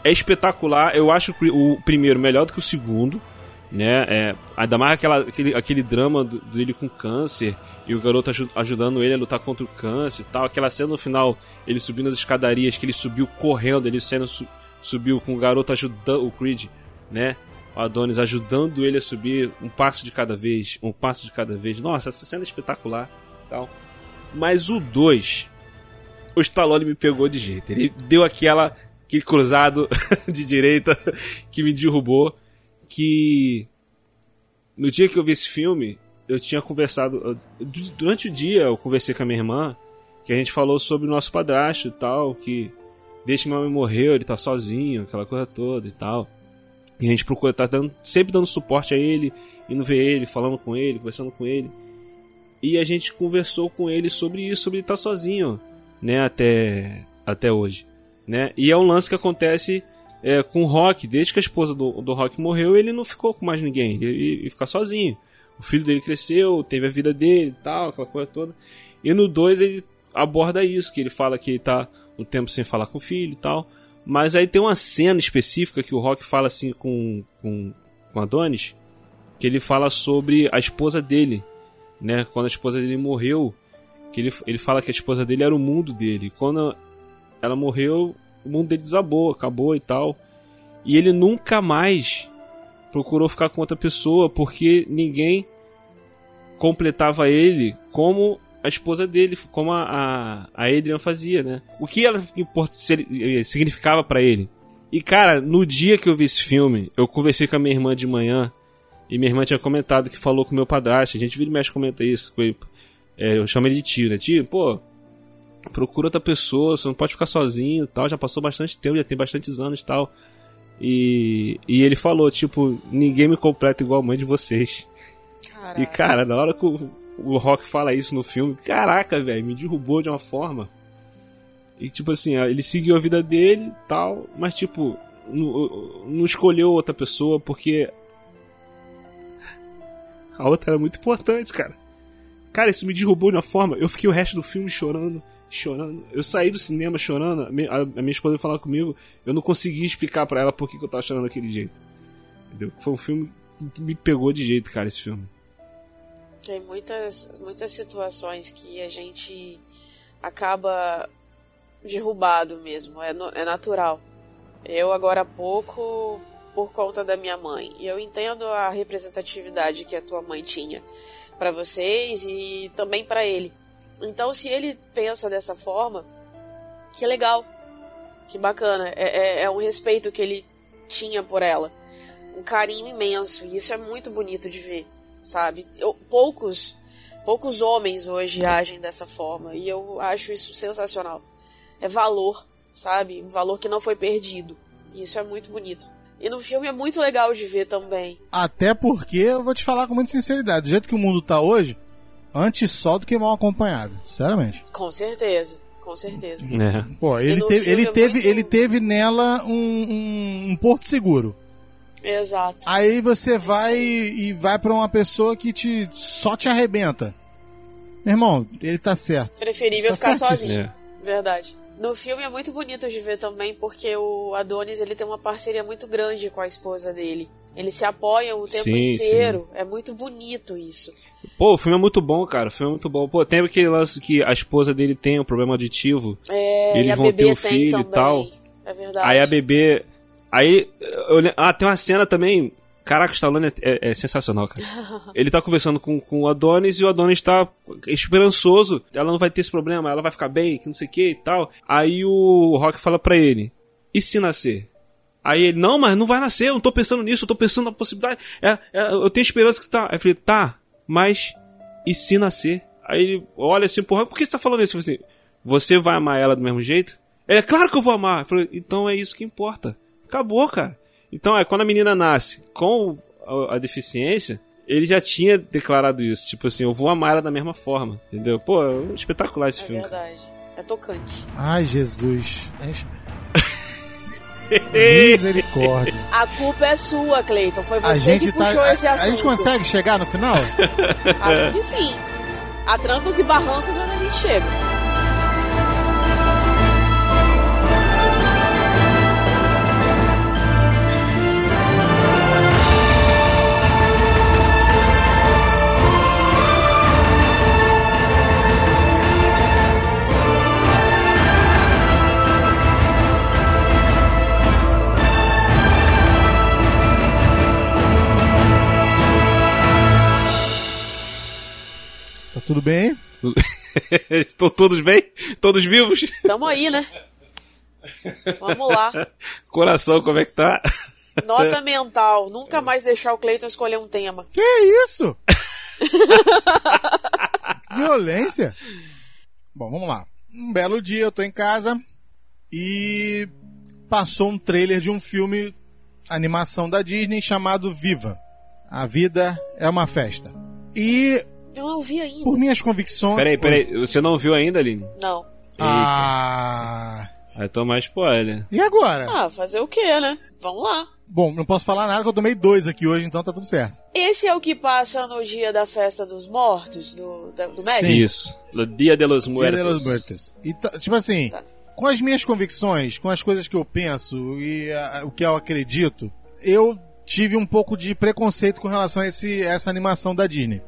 é espetacular. Eu acho o primeiro melhor do que o segundo né? É, ainda mais aquela, aquele, aquele drama dele com câncer e o garoto ajudando ele a lutar contra o câncer e tal. Aquela cena no final, ele subindo as escadarias, que ele subiu correndo, ele sendo, subiu com o garoto ajudando o Creed, né? O Adonis ajudando ele a subir um passo de cada vez, um passo de cada vez. Nossa, essa cena é espetacular, tal. Mas o 2, o Stallone me pegou de jeito. Ele deu aquela aquele cruzado de direita que me derrubou que no dia que eu vi esse filme, eu tinha conversado. Durante o dia eu conversei com a minha irmã, que a gente falou sobre o nosso padrasto e tal, que desde que meu mãe morreu, ele tá sozinho, aquela coisa toda e tal. E a gente procura tá dando, sempre dando suporte a ele, indo ver ele, falando com ele, conversando com ele. E a gente conversou com ele sobre isso, sobre ele estar tá sozinho, né, até, até hoje. Né? E é um lance que acontece é, com o Rock, desde que a esposa do, do Rock morreu, ele não ficou com mais ninguém, ele ficar sozinho. O filho dele cresceu, teve a vida dele tal, aquela coisa toda. E no 2 ele aborda isso, que ele fala que ele tá um tempo sem falar com o filho e tal. Mas aí tem uma cena específica que o Rock fala assim com, com, com Adonis, que ele fala sobre a esposa dele, né? Quando a esposa dele morreu, que ele, ele fala que a esposa dele era o mundo dele. Quando ela morreu, o mundo dele desabou, acabou e tal. E ele nunca mais procurou ficar com outra pessoa porque ninguém completava ele como a esposa dele, como a, a, Adrian fazia, né? O que ela eh, significava para ele. E cara, no dia que eu vi esse filme, eu conversei com a minha irmã de manhã e minha irmã tinha comentado que falou com meu padrasto. A gente vira e mexe comenta isso. É, eu chamo ele de tio, né? Tio, pô, procura outra pessoa, você não pode ficar sozinho tal. Já passou bastante tempo, já tem bastantes anos tal. E, e ele falou, tipo, ninguém me completa igual a mãe de vocês. Caraca. E, cara, na hora que o, o Rock fala isso no filme, caraca, velho, me derrubou de uma forma. E, tipo assim, ele seguiu a vida dele tal, mas, tipo, não, não escolheu outra pessoa porque a outra era muito importante, cara. Cara, isso me derrubou de uma forma. Eu fiquei o resto do filme chorando, chorando. Eu saí do cinema chorando. A minha, esposa falar comigo. Eu não consegui explicar para ela por que, que eu tava chorando daquele jeito. Entendeu? Foi um filme que me pegou de jeito, cara, esse filme. Tem muitas, muitas situações que a gente acaba derrubado mesmo. É, no, é natural. Eu, agora há pouco, por conta da minha mãe. E eu entendo a representatividade que a tua mãe tinha para vocês e também para ele. Então, se ele pensa dessa forma, que legal, que bacana. É, é, é, um respeito que ele tinha por ela, um carinho imenso. E isso é muito bonito de ver, sabe? Eu, poucos, poucos homens hoje agem dessa forma e eu acho isso sensacional. É valor, sabe? Um valor que não foi perdido. E isso é muito bonito. E no filme é muito legal de ver também. Até porque, eu vou te falar com muita sinceridade, do jeito que o mundo tá hoje, antes só do que mal acompanhado, sinceramente. Com certeza, com certeza. É. Pô, ele teve, ele, é teve, muito... ele teve nela um, um, um, porto seguro. Exato. Aí você vai e vai para uma pessoa que te só te arrebenta. Meu irmão, ele tá certo. Preferível tá ficar certíssimo. sozinho. Verdade. No filme é muito bonito de ver também, porque o Adonis ele tem uma parceria muito grande com a esposa dele. Eles se apoiam o tempo Sim, inteiro. É muito bonito isso. Pô, o filme é muito bom, cara. O filme é muito bom. Pô, tem aquele lance que a esposa dele tem um problema auditivo. É, eles vão ter o filho também. e tal. É verdade. Aí a bebê. Aí. eu ah, tem uma cena também. Caraca, o Stallone é, é- é sensacional, cara. Ele tá conversando com, com o Adonis e o Adonis tá esperançoso. Ela não vai ter esse problema, ela vai ficar bem, que não sei o que e tal. Aí o Rock fala pra ele: E se nascer? Aí ele: Não, mas não vai nascer, eu não tô pensando nisso, eu tô pensando na possibilidade. É, é, eu tenho esperança que tá. Aí eu falei: Tá, mas e se nascer? Aí ele olha assim, porra, por que você tá falando isso? Assim, você vai amar ela do mesmo jeito? Ele, é claro que eu vou amar. Eu falei, então é isso que importa. Acabou, cara. Então é, quando a menina nasce com a, a deficiência, ele já tinha declarado isso. Tipo assim, eu vou amar ela da mesma forma. Entendeu? Pô, é espetacular esse É filme. verdade. É tocante. Ai, Jesus. Misericórdia. A culpa é sua, Cleiton. Foi A você gente que tá. puxou esse A, a assunto. gente consegue chegar no final? Acho que sim. A trancos e barrancos, mas a gente chega. Tudo bem? Estão todos bem? Todos vivos? Tamo aí, né? Vamos lá. Coração, como é que tá? Nota mental. Nunca mais deixar o Cleiton escolher um tema. Que isso? Violência? Bom, vamos lá. Um belo dia eu tô em casa e passou um trailer de um filme animação da Disney chamado Viva. A vida é uma festa. E Eu não vi ainda. por minhas convicções. Peraí, peraí. Você não viu ainda, Aline? Não. Ah. Vai tomar spoiler. E agora? Ah, fazer o quê, né? Vamos lá. Bom, não posso falar nada que eu tomei dois aqui hoje, então tá tudo certo. Esse é o que passa no dia da festa dos mortos, do, da- do médico? Isso. O Dia de los Dia Muertos. de los Muertos. E tá- tipo assim, com as minhas convicções, com as coisas que eu penso e o que eu acredito, eu tive um pouco de preconceito com relação a esse, essa animação da Disney.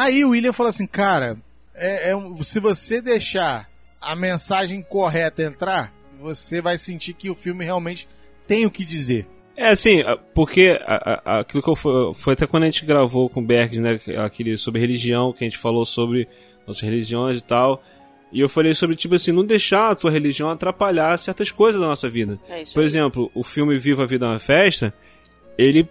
Aí o William falou assim, cara, é, é se você deixar a mensagem correta entrar, você vai sentir que o filme realmente tem o que dizer. É, assim, porque a- a- aquilo que eu foi, foi até quando a gente gravou com o Berg, né, aquele sobre religião, que a gente falou sobre nossas religiões e tal. E eu falei sobre, tipo assim, não deixar a tua religião atrapalhar certas coisas da nossa vida. É isso Por aí. exemplo, o filme Viva a Vida é uma Festa, ele.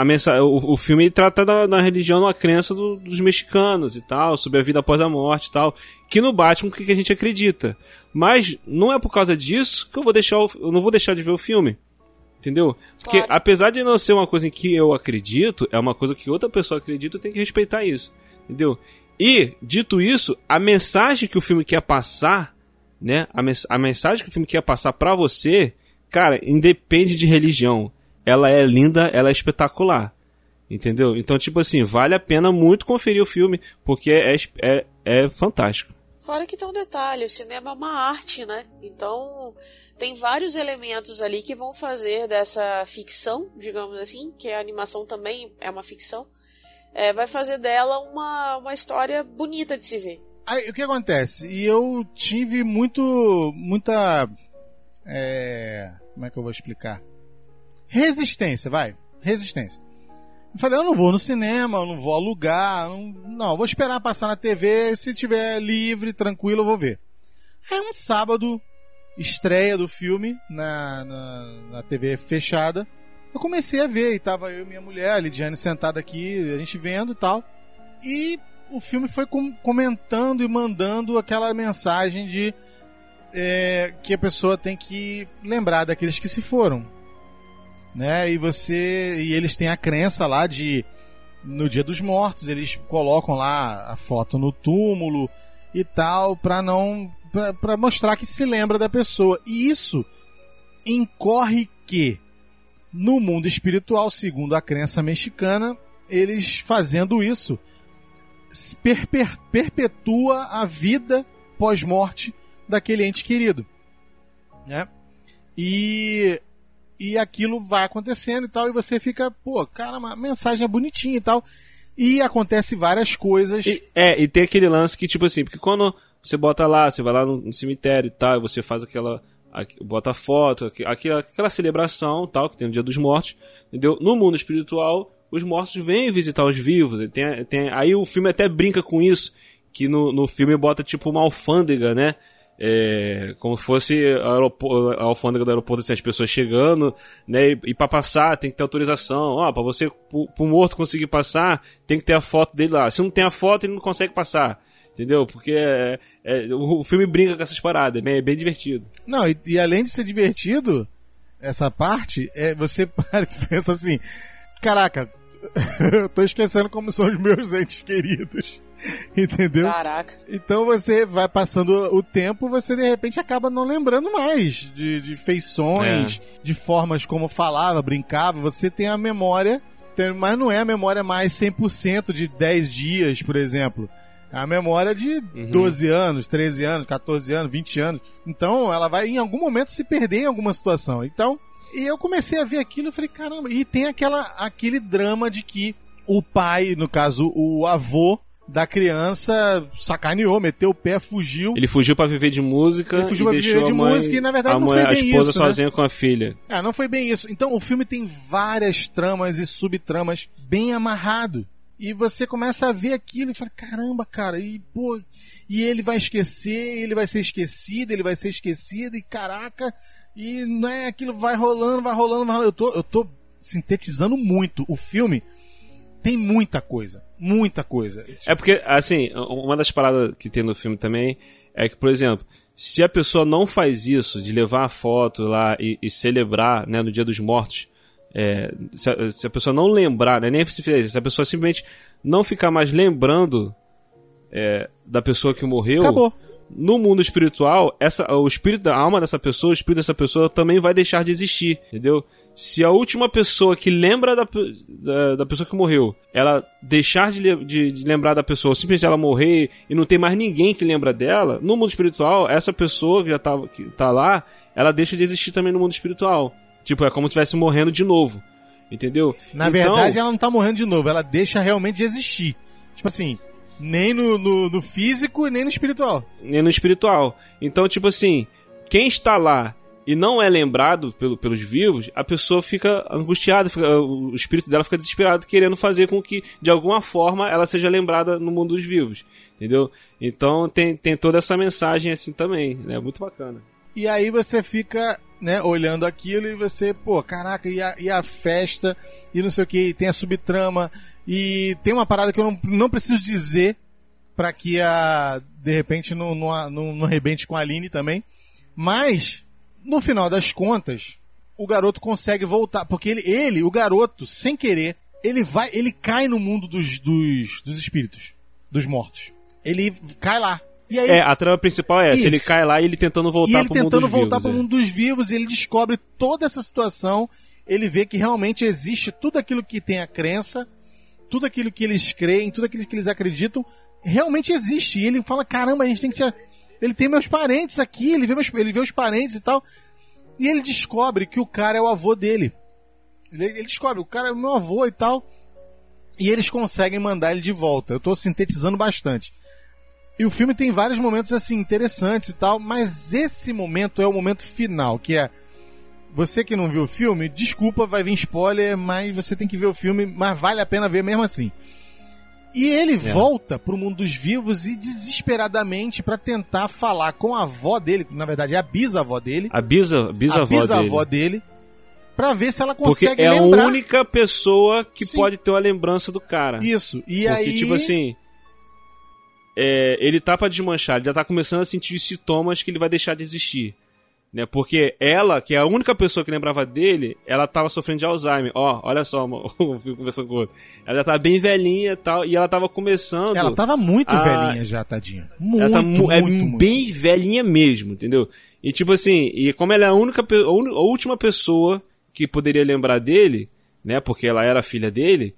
A mensa, o, o filme trata da, da religião, uma crença do- dos mexicanos e tal, sobre a vida após a morte e tal, que não bate com o que a gente acredita. Mas não é por causa disso que eu vou deixar o- eu não vou deixar de ver o filme. Entendeu? Porque apesar de não ser uma coisa em que eu acredito, é uma coisa que outra pessoa acredita, eu tenho que respeitar isso. Entendeu? E, dito isso, a mensagem que o filme quer passar, né? A, mens a mensagem que o filme quer passar pra você, cara, independe de religião. Ela é linda, ela é espetacular. Entendeu? Então, tipo assim, vale a pena muito conferir o filme, porque é, é, é fantástico. Fora que tem um detalhe, o cinema é uma arte, né? Então, tem vários elementos ali que vão fazer dessa ficção, digamos assim, que a animação também é uma ficção, é, vai fazer dela uma, uma história bonita de se ver. Aí, o que acontece? E eu tive muito. muita. É, como é que eu vou explicar? Resistência, vai. Resistência. Eu falei, eu não vou no cinema, eu não vou alugar, não, não vou esperar passar na TV, se tiver livre, tranquilo, eu vou ver. Aí um sábado, estreia do filme na, na, na TV fechada, eu comecei a ver, e tava eu e minha mulher, a Lidiane sentada aqui, a gente vendo e tal. E o filme foi com, comentando e mandando aquela mensagem de é, que a pessoa tem que lembrar daqueles que se foram né? E você e eles têm a crença lá de no Dia dos Mortos eles colocam lá a foto no túmulo e tal para não para mostrar que se lembra da pessoa. E isso incorre que no mundo espiritual, segundo a crença mexicana, eles fazendo isso perpetua a vida pós-morte daquele ente querido, né? E e aquilo vai acontecendo e tal, e você fica, pô, cara, a mensagem é bonitinha e tal. E acontece várias coisas. E, é, e tem aquele lance que, tipo assim, porque quando você bota lá, você vai lá no, no cemitério e tal, e você faz aquela. bota foto, aquela, aquela celebração tal, que tem o Dia dos Mortos, entendeu? No mundo espiritual, os mortos vêm visitar os vivos. Tem, tem, aí o filme até brinca com isso, que no, no filme bota tipo uma alfândega, né? É, como se fosse a, alfândega do aeroporto, assim, as pessoas chegando, né? E, e para passar tem que ter autorização. Ó, para você, pro, morto conseguir passar, tem que ter a foto dele lá. Se não tem a foto, ele não consegue passar. Entendeu? Porque é, é, o, filme brinca com essas paradas, é bem, é bem divertido. Não, e, e, além de ser divertido, essa parte, é, você pensa assim: caraca, eu tô esquecendo como são os meus entes queridos. Entendeu? Caraca. Então você vai passando o tempo, você de repente acaba não lembrando mais de, de feições, é. de formas como falava, brincava. Você tem a memória, mas não é a memória mais 100% de 10 dias, por exemplo. É a memória de uhum. 12 anos, 13 anos, 14 anos, 20 anos. Então ela vai em algum momento se perder em alguma situação. Então, e eu comecei a ver aquilo e falei, caramba, e tem aquela, aquele drama de que o pai, no caso o avô, da criança sacaneou, meteu o pé, fugiu. Ele fugiu para viver de música. Ele fugiu pra viver de mãe, música e na verdade não mãe, foi bem isso. A esposa isso, né? sozinha né? com a filha. É, não foi bem isso. Então o filme tem várias tramas e subtramas bem amarrado. E você começa a ver aquilo e fala: caramba, cara, e pô. E ele vai esquecer, ele vai ser esquecido, ele vai ser esquecido, e caraca, e não é aquilo vai rolando, vai rolando, vai rolando. Eu tô, eu tô sintetizando muito. O filme tem muita coisa. Muita coisa. É porque, assim, uma das paradas que tem no filme também é que, por exemplo, se a pessoa não faz isso, de levar a foto lá e, e celebrar né, no Dia dos Mortos, é, se, a, se, a, pessoa não lembrar, né, nem se se a pessoa simplesmente não ficar mais lembrando é, da pessoa que morreu. Acabou. No mundo espiritual, essa, o espírito, a alma dessa pessoa, o espírito dessa pessoa também vai deixar de existir, entendeu? Se a última pessoa que lembra da, da, da pessoa que morreu, ela deixar de, de, de, lembrar da pessoa, simplesmente ela morrer e não tem mais ninguém que lembra dela, no mundo espiritual, essa pessoa que já tá, que tá lá, ela deixa de existir também no mundo espiritual. Tipo, é como se estivesse morrendo de novo. Entendeu? Na então, verdade, ela não tá morrendo de novo, ela deixa realmente de existir. Tipo assim, nem no, no, no físico nem no espiritual. Nem no espiritual. Então, tipo assim, quem está lá e não é lembrado pelo, pelos vivos, a pessoa fica angustiada, fica, o espírito dela fica desesperado, querendo fazer com que, de alguma forma, ela seja lembrada no mundo dos vivos. Entendeu? Então tem, tem toda essa mensagem assim também, né? Muito bacana. E aí você fica, né, olhando aquilo e você, pô, caraca, e a, e a festa, e não sei o que, tem a subtrama, e tem uma parada que eu não, não preciso dizer para que a, de repente não, não, não, não rebente com a Aline também, mas no final das contas, o garoto consegue voltar. Porque ele, ele, o garoto, sem querer, ele vai, ele cai no mundo dos, dos, dos espíritos, dos mortos. Ele cai lá. E aí, É, a trama principal é essa. Ele cai lá e ele tentando voltar e ele pro mundo tentando dos voltar vivos, pro é. mundo dos vivos, e ele descobre toda essa situação. Ele vê que realmente existe tudo aquilo que tem a crença, tudo aquilo que eles creem, tudo aquilo que eles acreditam, realmente existe. E ele fala: caramba, a gente tem que. Ele tem meus parentes aqui, ele vê, meus... ele vê os parentes e tal. E ele descobre que o cara é o avô dele. Ele, ele descobre, o cara é meu avô e tal. E eles conseguem mandar ele de volta. Eu tô sintetizando bastante. E o filme tem vários momentos assim interessantes e tal, mas esse momento é o momento final, que é você que não viu o filme, desculpa, vai vir spoiler, mas você tem que ver o filme, mas vale a pena ver mesmo assim. E ele volta pro mundo dos vivos e desesperadamente pra tentar falar com a avó dele, na verdade é a bisavó dele, A bisa, bisavó a bisavó dele. dele, pra ver se ela Porque consegue é lembrar. a única pessoa que Sim. pode ter uma lembrança do cara. Isso. E Porque, aí tipo assim. é, ele tá pra desmanchar, ele já tá começando a sentir os sintomas que ele vai deixar de existir. Né? Porque ela, que é a única pessoa que lembrava dele, ela tava sofrendo de Alzheimer. Ó, olha só, eu fico conversando com o outro. Ela já tá bem velhinha e tal, e ela tava começando. ela tava muito a- velhinha já, tadinha. Muito, ela tá mu- muito, é muito. bem velhinha mesmo, entendeu? E tipo assim, e como ela é a única a última pessoa que poderia lembrar dele, né, porque ela era filha dele,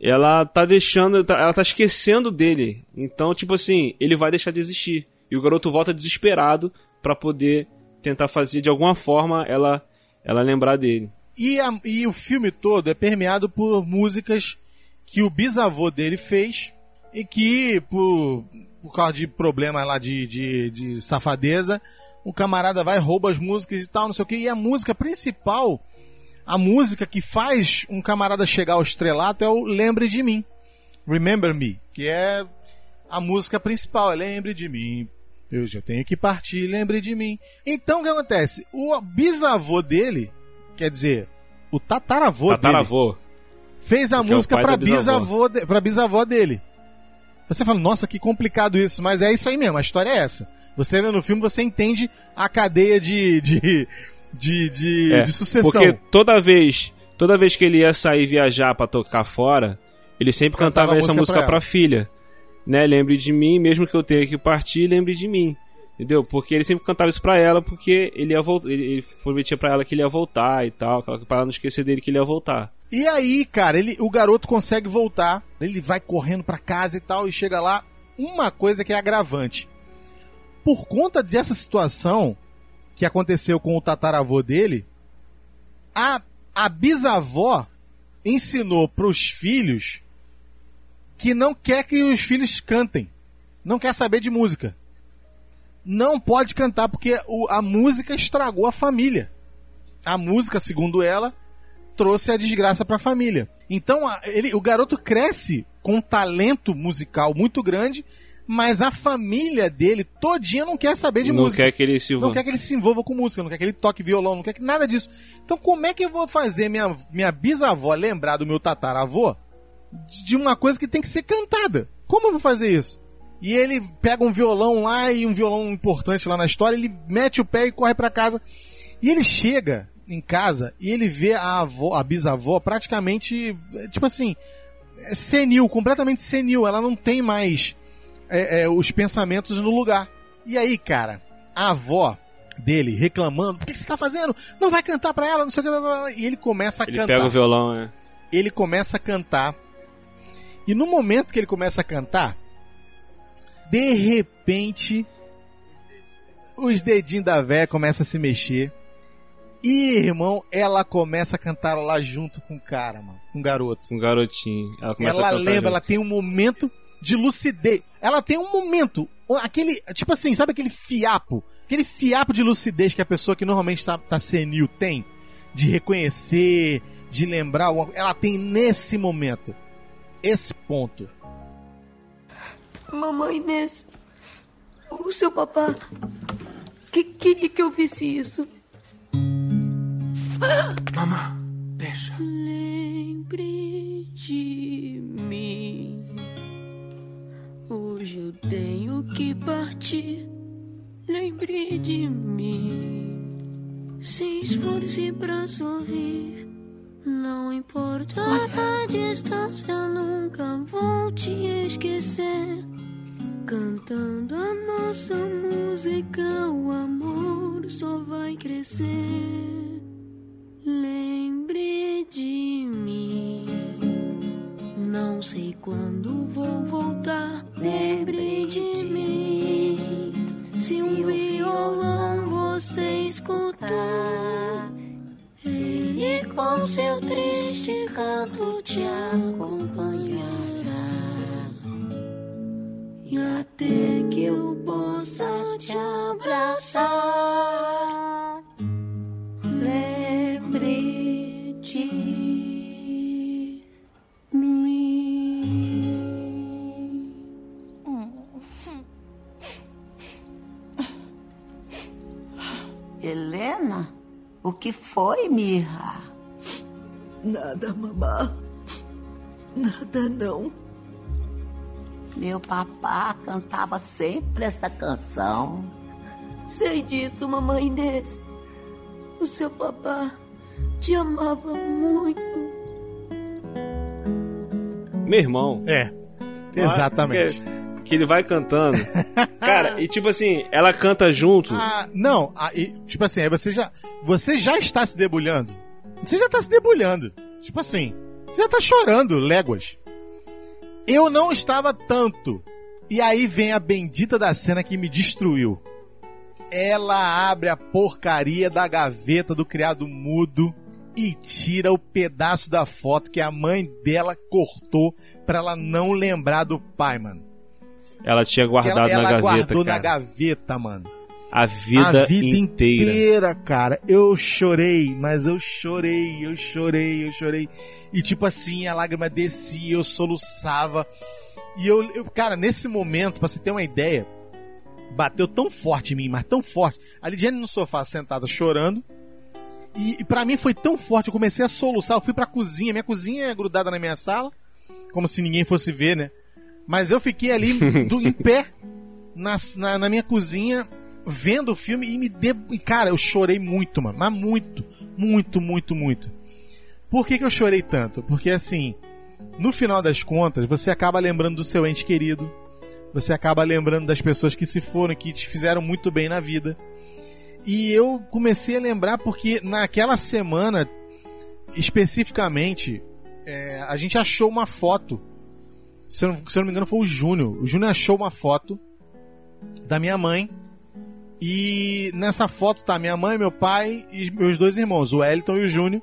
ela tá deixando, tá- ela tá esquecendo dele. Então, tipo assim, ele vai deixar de existir. E o garoto volta desesperado pra poder tentar fazer de alguma forma ela ela lembrar dele. E, a- e o filme todo é permeado por músicas que o bisavô dele fez e que, por, por causa de problemas lá de, de, de safadeza, o camarada vai, rouba as músicas e tal, não sei o que. E a música principal, a música que faz um camarada chegar ao estrelato é o Lembre de Mim. Remember Me, que é a música principal, é Lembre de Mim. Eu já tenho que partir, lembre de mim. Então o que acontece? O bisavô dele, quer dizer, o tataravô, dele, Tataravô. fez a é música da bisavó. bisavô, de, pra bisavó dele. Você fala, nossa, que complicado isso, mas é isso aí mesmo, a história é essa. Você vê no filme, você entende a cadeia de, de, de, de, É, de sucessão. Porque toda vez, toda vez que ele ia sair viajar pra tocar fora, ele sempre Cantava cantava a essa música música pra pra, filha. Né? Lembre de mim, mesmo que eu tenha que partir, lembre de mim. Entendeu? Porque ele sempre cantava isso pra ela, porque ele ia voltar, ele, prometia pra ela que ele ia voltar e tal, pra ela não esquecer dele que ele ia voltar. E aí, cara, ele, o garoto consegue voltar, ele vai correndo pra casa e tal, e chega lá. Uma coisa que é agravante. Por conta dessa situação que aconteceu com o tataravô dele, a, a bisavó ensinou pros filhos que não quer que os filhos cantem. Não quer saber de música. Não pode cantar porque a música estragou a família. A música, segundo ela, trouxe a desgraça para a família. Então, ele, o garoto cresce com um talento musical muito grande, mas a família dele todinha não quer saber de não música. quer que ele se Não quer que ele se envolva com música, não quer que ele toque violão, não quer que nada disso. Então, como é que eu vou fazer minha, minha bisavó lembrar do meu tataravô de uma coisa que tem que ser cantada? Como eu vou fazer isso? E ele pega um violão lá e um violão importante lá na história, ele mete o pé e corre pra casa. E ele chega em casa e ele vê a avó, a bisavó praticamente, eh, tipo assim, eh, senil, completamente senil. Ela não tem mais eh, eh, os pensamentos no lugar. E aí, cara, a avó dele reclamando: o que, que você tá fazendo? Não vai cantar pra ela, não sei o que. blá, blá, blá." E ele começa a Ele cantar pega o violão, é. ele começa a cantar. E no momento que ele começa a cantar, de repente, os dedinhos da véia começam a se mexer. E, irmão, ela começa a cantarolar junto com o cara, mano, com o garoto. Um garotinho. Ela, Ela cantar lembra, junto. ela tem um momento de lucidez. Ela tem um momento, aquele, tipo assim, sabe aquele fiapo? Aquele fiapo de lucidez que a pessoa que normalmente tá, tá senil tem? De reconhecer, de lembrar. Ela tem nesse momento. Esse ponto. Mamãe Inês, o seu papá que queria que eu visse isso. Mamã, deixa. Lembre de mim. Hoje eu tenho que partir. Lembre de mim. se esforce pra sorrir. Não importa a distância, nunca vou te esquecer. Cantando a nossa música, o amor só vai crescer. Lembre de mim. Não sei quando vou voltar. Lembre de mim. Se um violão você seu triste canto te acompanhará. E até que eu possa te abraçar, lembre de mim. Helena? O que foi, Mirra? Nada, mamá. Nada não. Meu papá cantava sempre essa canção. Sei disso, mamãe Inês. O seu papá te amava muito. Meu irmão. É. Exatamente. Que, que ele vai cantando. Cara, e tipo assim, ela canta junto. Ah, não, aí, tipo assim, aí você já, você já está se debulhando. Você já está se debulhando. Tipo assim, você já está chorando léguas. Eu não estava tanto. E aí vem a bendita da cena que me destruiu. Ela abre a porcaria da gaveta do criado mudo e tira o pedaço da foto que a mãe dela cortou para ela não lembrar do pai, mano. Ela tinha guardado ela, ela na gaveta. guardou cara. na gaveta, mano. A vida, a vida inteira. inteira, cara. Eu chorei, mas eu chorei, eu chorei, eu chorei. E tipo assim, a lágrima descia, eu soluçava. E eu, eu cara, nesse momento, pra você ter uma ideia, bateu tão forte em mim, mas tão forte. A Lidiane no sofá sentada chorando. E, e para mim foi tão forte, eu comecei a soluçar. Eu fui pra cozinha, minha cozinha é grudada na minha sala, como se ninguém fosse ver, né? Mas eu fiquei ali do, em pé na, na, na minha cozinha vendo o filme e me deu. Cara, eu chorei muito, mano. Mas muito, muito, muito, muito. Por que, que eu chorei tanto? Porque assim, no final das contas, você acaba lembrando do seu ente querido. Você acaba lembrando das pessoas que se foram, que te fizeram muito bem na vida. E eu comecei a lembrar porque naquela semana, especificamente, é, a gente achou uma foto. Se eu, não, se eu não me engano, foi o Júnior. O Júnior achou uma foto da minha mãe e nessa foto tá minha mãe, meu pai e meus dois irmãos, o Wellington e o Júnior,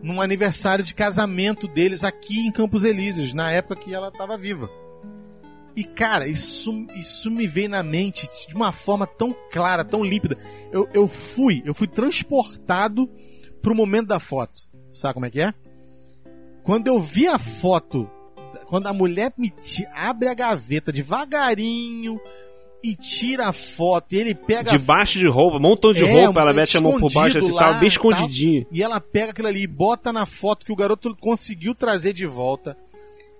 num aniversário de casamento deles aqui em Campos Elíseos, na época que ela estava viva. E cara, isso, isso me veio na mente de uma forma tão clara, tão límpida. Eu, eu fui, eu fui transportado pro momento da foto. Sabe como é que é? Quando eu vi a foto, quando a mulher me abre a gaveta devagarinho, e tira a foto e ele pega. Debaixo de roupa, um montão de é, roupa, ela mete a mão por baixo assim, lá, tá bem escondidinho. Tal, e ela pega aquilo ali e bota na foto que o garoto conseguiu trazer de volta.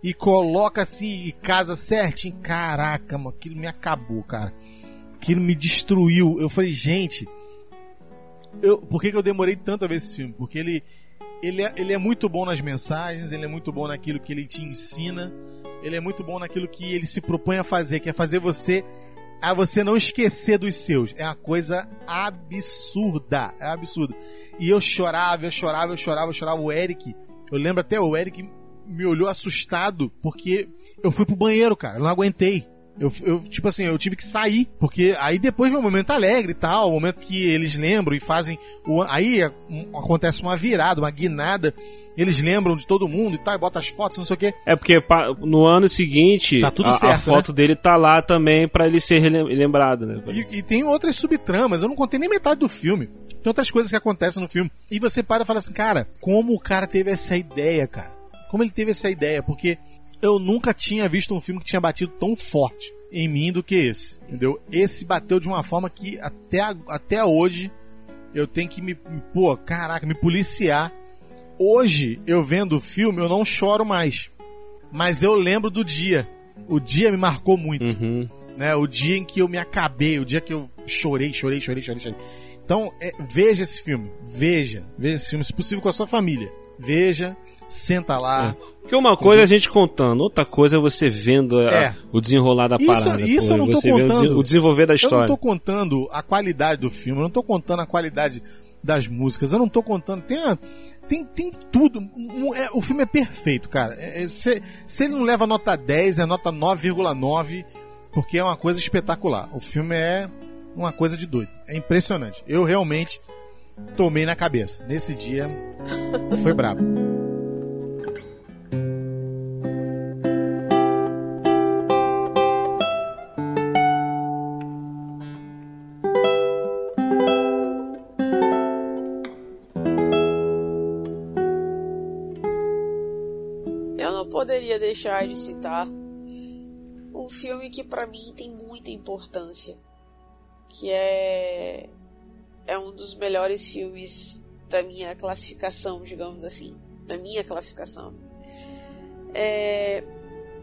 E coloca assim e casa certinho. Caraca, mano, aquilo me acabou, cara. Aquilo me destruiu. Eu falei, gente. Eu, por que, que eu demorei tanto a ver esse filme? Porque ele, ele, é, ele é muito bom nas mensagens, ele é muito bom naquilo que ele te ensina, ele é muito bom naquilo que ele se propõe a fazer, que é fazer você a você não esquecer dos seus. É uma coisa absurda. É absurdo. E eu chorava, eu chorava, eu chorava, eu chorava. O Eric, eu lembro até, o Eric me olhou assustado porque eu fui pro banheiro, cara. Eu não aguentei. Eu, eu, tipo assim, eu tive que sair, porque aí depois vem um momento alegre e tal, o um momento que eles lembram e fazem. O, aí um, acontece uma virada, uma guinada, eles lembram de todo mundo e tal, e botam as fotos, não sei o quê. É porque no ano seguinte, tá tudo a, certo, a foto né? dele tá lá também para ele ser lembrado, né? E, e tem outras subtramas, eu não contei nem metade do filme. Tem outras coisas que acontecem no filme. E você para e fala assim, cara, como o cara teve essa ideia, cara? Como ele teve essa ideia? Porque eu nunca tinha visto um filme que tinha batido tão forte em mim do que esse, entendeu? Esse bateu de uma forma que até, até hoje eu tenho que me, pô, caraca, me policiar. Hoje, eu vendo o filme, eu não choro mais. Mas eu lembro do dia. O dia me marcou muito. Uhum. Né? O dia em que eu me acabei, o dia que eu chorei, chorei, chorei, chorei, chorei. Então, é, veja esse filme. Veja. Veja esse filme, se possível, com a sua família. Veja, senta lá. Porque uma coisa é a gente contando, outra coisa é você vendo a- É. o desenrolar da Isso, parada. isso pô, eu não tô contando. o desenvolver da Eu não história. tô contando a qualidade do filme, eu não tô contando a qualidade das músicas, eu não tô contando. Tem, a- tem, tem tudo. É- o filme é perfeito, cara. É- se, se ele não leva nota 10, é nota 9,9, porque é uma coisa espetacular. O filme é uma coisa de doido. É impressionante. Eu realmente tomei na cabeça. Nesse dia foi brabo. Deixar de citar um filme que pra mim tem muita importância, que é é um dos melhores filmes da minha classificação, digamos assim, da minha classificação. É,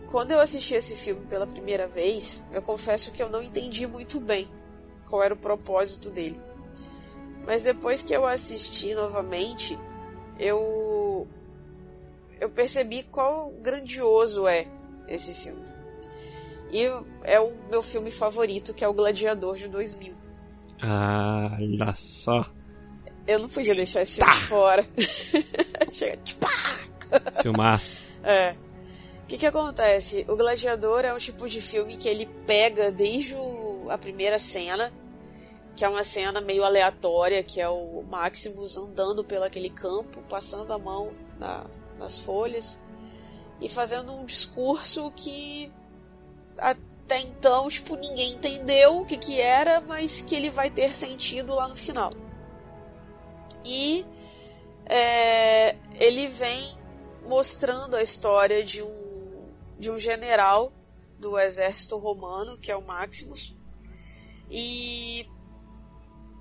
quando eu assisti esse filme pela primeira vez, eu confesso que eu não entendi muito bem qual era o propósito dele. Mas depois que eu assisti novamente, eu eu percebi qual grandioso é esse filme. E é o meu filme favorito, que é o Gladiador de 2000. Ah, olha só. Eu não podia deixar esse filme de fora. Chega, tipo, Filmaço. É. O que que acontece? O Gladiador é um tipo de filme que ele pega desde o- a primeira cena, que é uma cena meio aleatória, que é o Maximus andando pelo aquele campo, passando a mão na- nas folhas e fazendo um discurso que até então, tipo, ninguém entendeu o que que era, mas que ele vai ter sentido lá no final. E é, ele vem mostrando a história de um, de um general do exército romano, que é o Maximus, e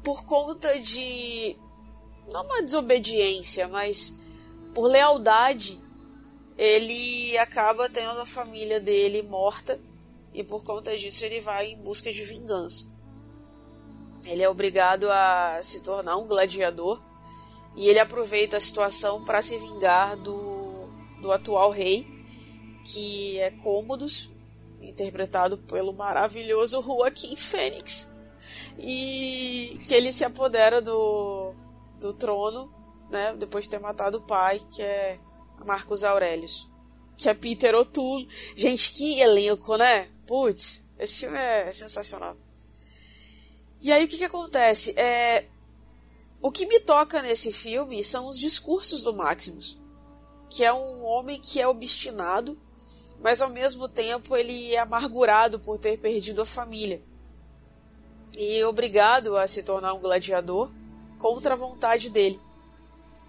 por conta de não uma desobediência, mas por lealdade, ele acaba tendo a família dele morta e por conta disso ele vai em busca de vingança. Ele é obrigado a se tornar um gladiador e ele aproveita a situação para se vingar do, do atual rei, que é Cômodos, interpretado pelo maravilhoso Joaquim Fênix, e que ele se apodera do, do trono, né, depois de ter matado o pai, que é Marcos Aurelius, que é Peter O'Toole. Gente, que elenco, né? Putz, esse filme é sensacional. E aí o que, que acontece? É, o que me toca nesse filme são os discursos do Maximus, que é um homem que é obstinado, mas ao mesmo tempo ele é amargurado por ter perdido a família e obrigado a se tornar um gladiador contra a vontade dele.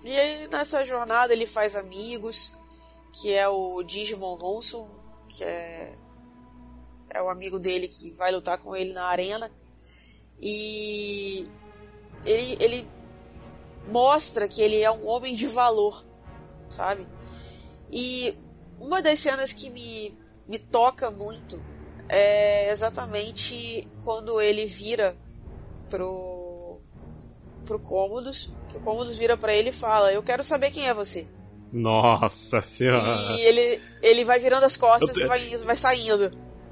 E aí nessa jornada ele faz amigos, que é o Digimon Ronson, que é é o amigo dele que vai lutar com ele na arena. E ele, ele mostra que ele é um homem de valor, sabe? E uma das cenas que me, me toca muito é exatamente quando ele vira pro, pro Cômodos, que o Cômodos vira para ele e fala: Eu quero saber quem é você. Nossa senhora. E ele, ele vai virando as costas Eu- e vai, vai saindo.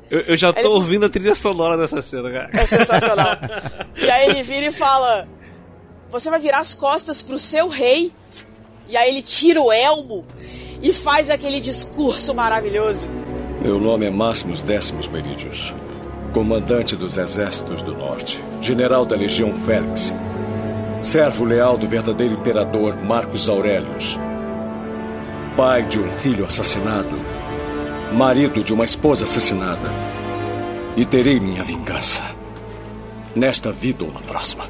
Eu, eu já tô ele- ouvindo a trilha sonora dessa cena, cara. É sensacional. e aí ele vira e fala: Você vai virar as costas pro seu rei. E aí ele tira o elmo e faz aquele discurso maravilhoso. Meu nome é Máximos Décimos Meridius, comandante dos exércitos do norte, general da Legião Félix, servo leal do verdadeiro imperador Marcos Aurelius, pai de um filho assassinado, marido de uma esposa assassinada, e terei minha vingança, nesta vida ou na próxima.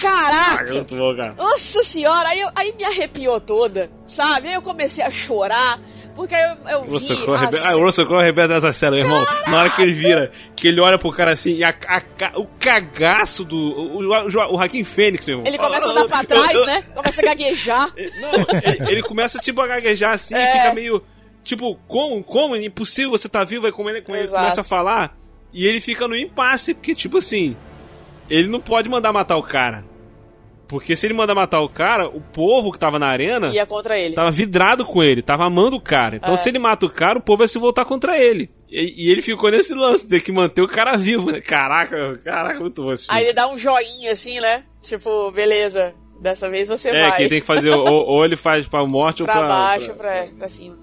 Caraca! Muito bom, cara. Nossa senhora, aí, aí me arrepiou toda, sabe? Aí eu comecei a chorar, porque eu, eu O vi. Russell Crowe ah, o Russell Crowe arrebenta nessa cena, meu irmão. Na hora que ele vira, que ele olha pro cara assim, e a- a o cagaço do. O, o, o Joaquim Fênix, meu irmão. Ele começa a andar pra trás, né? Começa a gaguejar. ele, ele começa, tipo, a gaguejar assim É. e fica meio. Tipo, como? Como? Impossível você tá vivo. Aí como ele, como ele começa a falar. E ele fica no impasse, porque, tipo assim. ele não pode mandar matar o cara. Porque se ele mandar matar o cara, o povo que tava na arena. Ia contra ele. Tava vidrado com ele, tava amando o cara. Então É. se ele mata o cara, o povo vai se voltar contra ele. E, e ele ficou nesse lance, ter que manter o cara vivo, né? Caraca, caraca, muito bom. Aí ele dá um joinha assim, né? Tipo, beleza, dessa vez você é, vai. que ele tem que fazer, ou, ou ele faz pra morte pra ou pra. baixo, pra- pra, pra cima.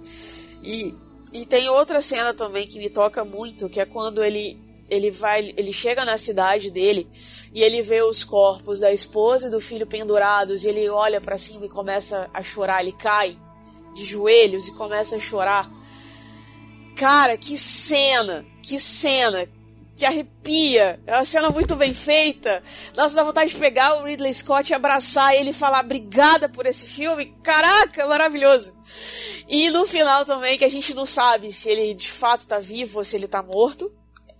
E, e tem outra cena também que me toca muito, que é quando ele ele vai, ele chega na cidade dele e ele vê os corpos da esposa e do filho pendurados e ele olha pra cima e começa a chorar, ele cai de joelhos e começa a chorar. Cara, que cena, que cena, que arrepia. É uma cena muito bem feita. Nossa, dá vontade de pegar o Ridley Scott e abraçar ele e falar obrigada por esse filme. Caraca, maravilhoso. E no final também, que a gente não sabe se ele de fato tá vivo ou se ele tá morto.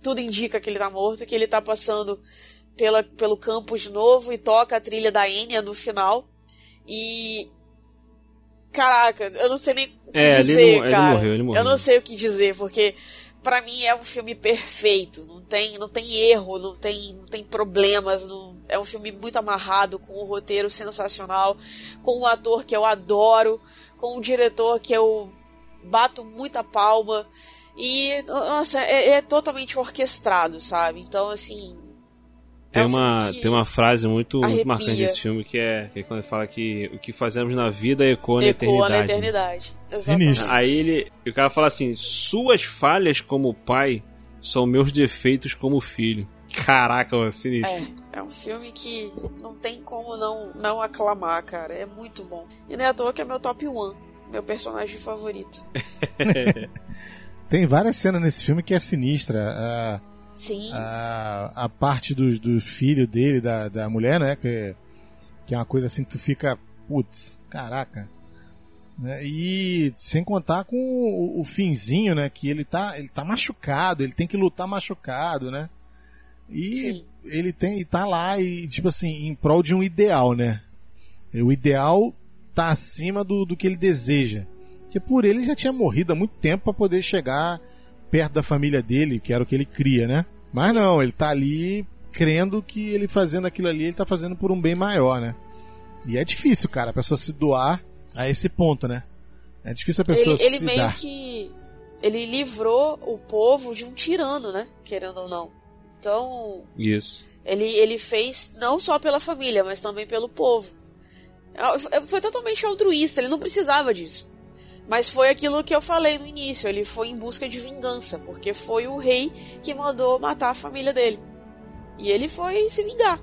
Tudo indica que ele tá morto, que ele tá passando pela, pelo campo de novo e toca a trilha da Enya no final. E. Caraca, eu não sei nem o que É, ele dizer, não- ele cara. morreu, ele morreu. Eu não sei o que dizer, porque pra mim é um filme perfeito. Não tem, não tem erro, não tem, não tem problemas. não- é um filme muito amarrado, com um roteiro sensacional, com um ator que eu adoro, com um diretor que eu bato muita palma. E, nossa, é, é totalmente orquestrado, sabe? Então, assim. Tem, é um uma, tem uma frase muito, muito marcante desse filme que é, que é quando ele fala que o que fazemos na vida ecoa na ecoa na eternidade. eternidade. Exatamente. Aí ele, o cara fala assim: suas falhas como pai são meus defeitos como filho. Caraca, mano, sinistro. É, é um filme que não tem como não, não aclamar, cara. É muito bom. E não é à toa que é meu top 1, meu personagem favorito. Tem várias cenas nesse filme que é sinistra. A, Sim. a, a parte do, do filho dele, da, da mulher, né? Que, que é uma coisa assim que tu fica, putz, caraca. Né? E sem contar com o, o finzinho, né? Que ele tá, ele tá machucado, ele tem que lutar machucado, né? E ele tem, e tá lá e tipo assim, em prol de um ideal, né? O ideal tá acima do, do que ele deseja. Porque por ele já tinha morrido há muito tempo para poder chegar perto da família dele, que era o que ele cria, né? Mas não, ele tá ali crendo que ele fazendo aquilo ali, ele tá fazendo por um bem maior, né? E é difícil, cara, a pessoa se doar a esse ponto, né? É difícil a pessoa ele ele se meio dar. que. Ele livrou o povo de um tirano, né? Querendo ou não. Então, Isso. ele, ele fez não só pela família, mas também pelo povo. É, Foi totalmente altruísta, ele não precisava disso. Mas foi aquilo que eu falei no início, ele foi em busca de vingança, porque foi o rei que mandou matar a família dele. E ele foi se vingar.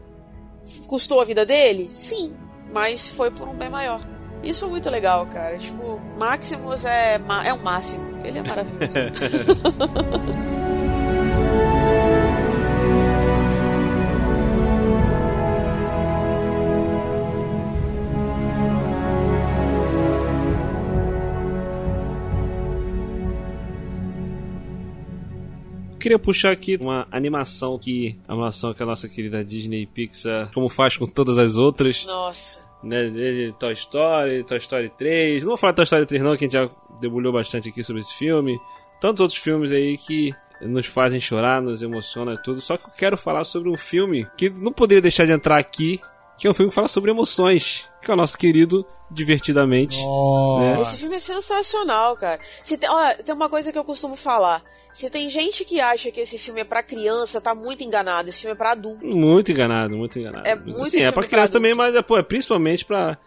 Custou a vida dele? Sim, mas foi por um bem maior. Isso foi muito legal, cara. Tipo, Maximus é, é o máximo. Ele é maravilhoso. Queria puxar aqui uma animação que a animação que a nossa querida Disney Pixar, como faz com todas as outras, Nossa. né, de Toy Story, Toy Story 3. Não vou falar de Toy Story 3 não, que a gente já debulhou bastante aqui sobre esse filme. Tantos outros filmes aí que nos fazem chorar, nos emociona e tudo. Só que eu quero falar sobre um filme que não poderia deixar de entrar aqui, que é um filme que fala sobre emoções, que é o nosso querido Divertidamente. né? Esse filme é sensacional, cara. Se tem, ó, tem uma coisa que eu costumo falar. Se tem gente que acha que esse filme é pra criança, tá muito enganado. Esse filme é pra adulto. Muito enganado, muito enganado. É muito Sim, é filme pra pra criança também, mas é, pô, é principalmente pra,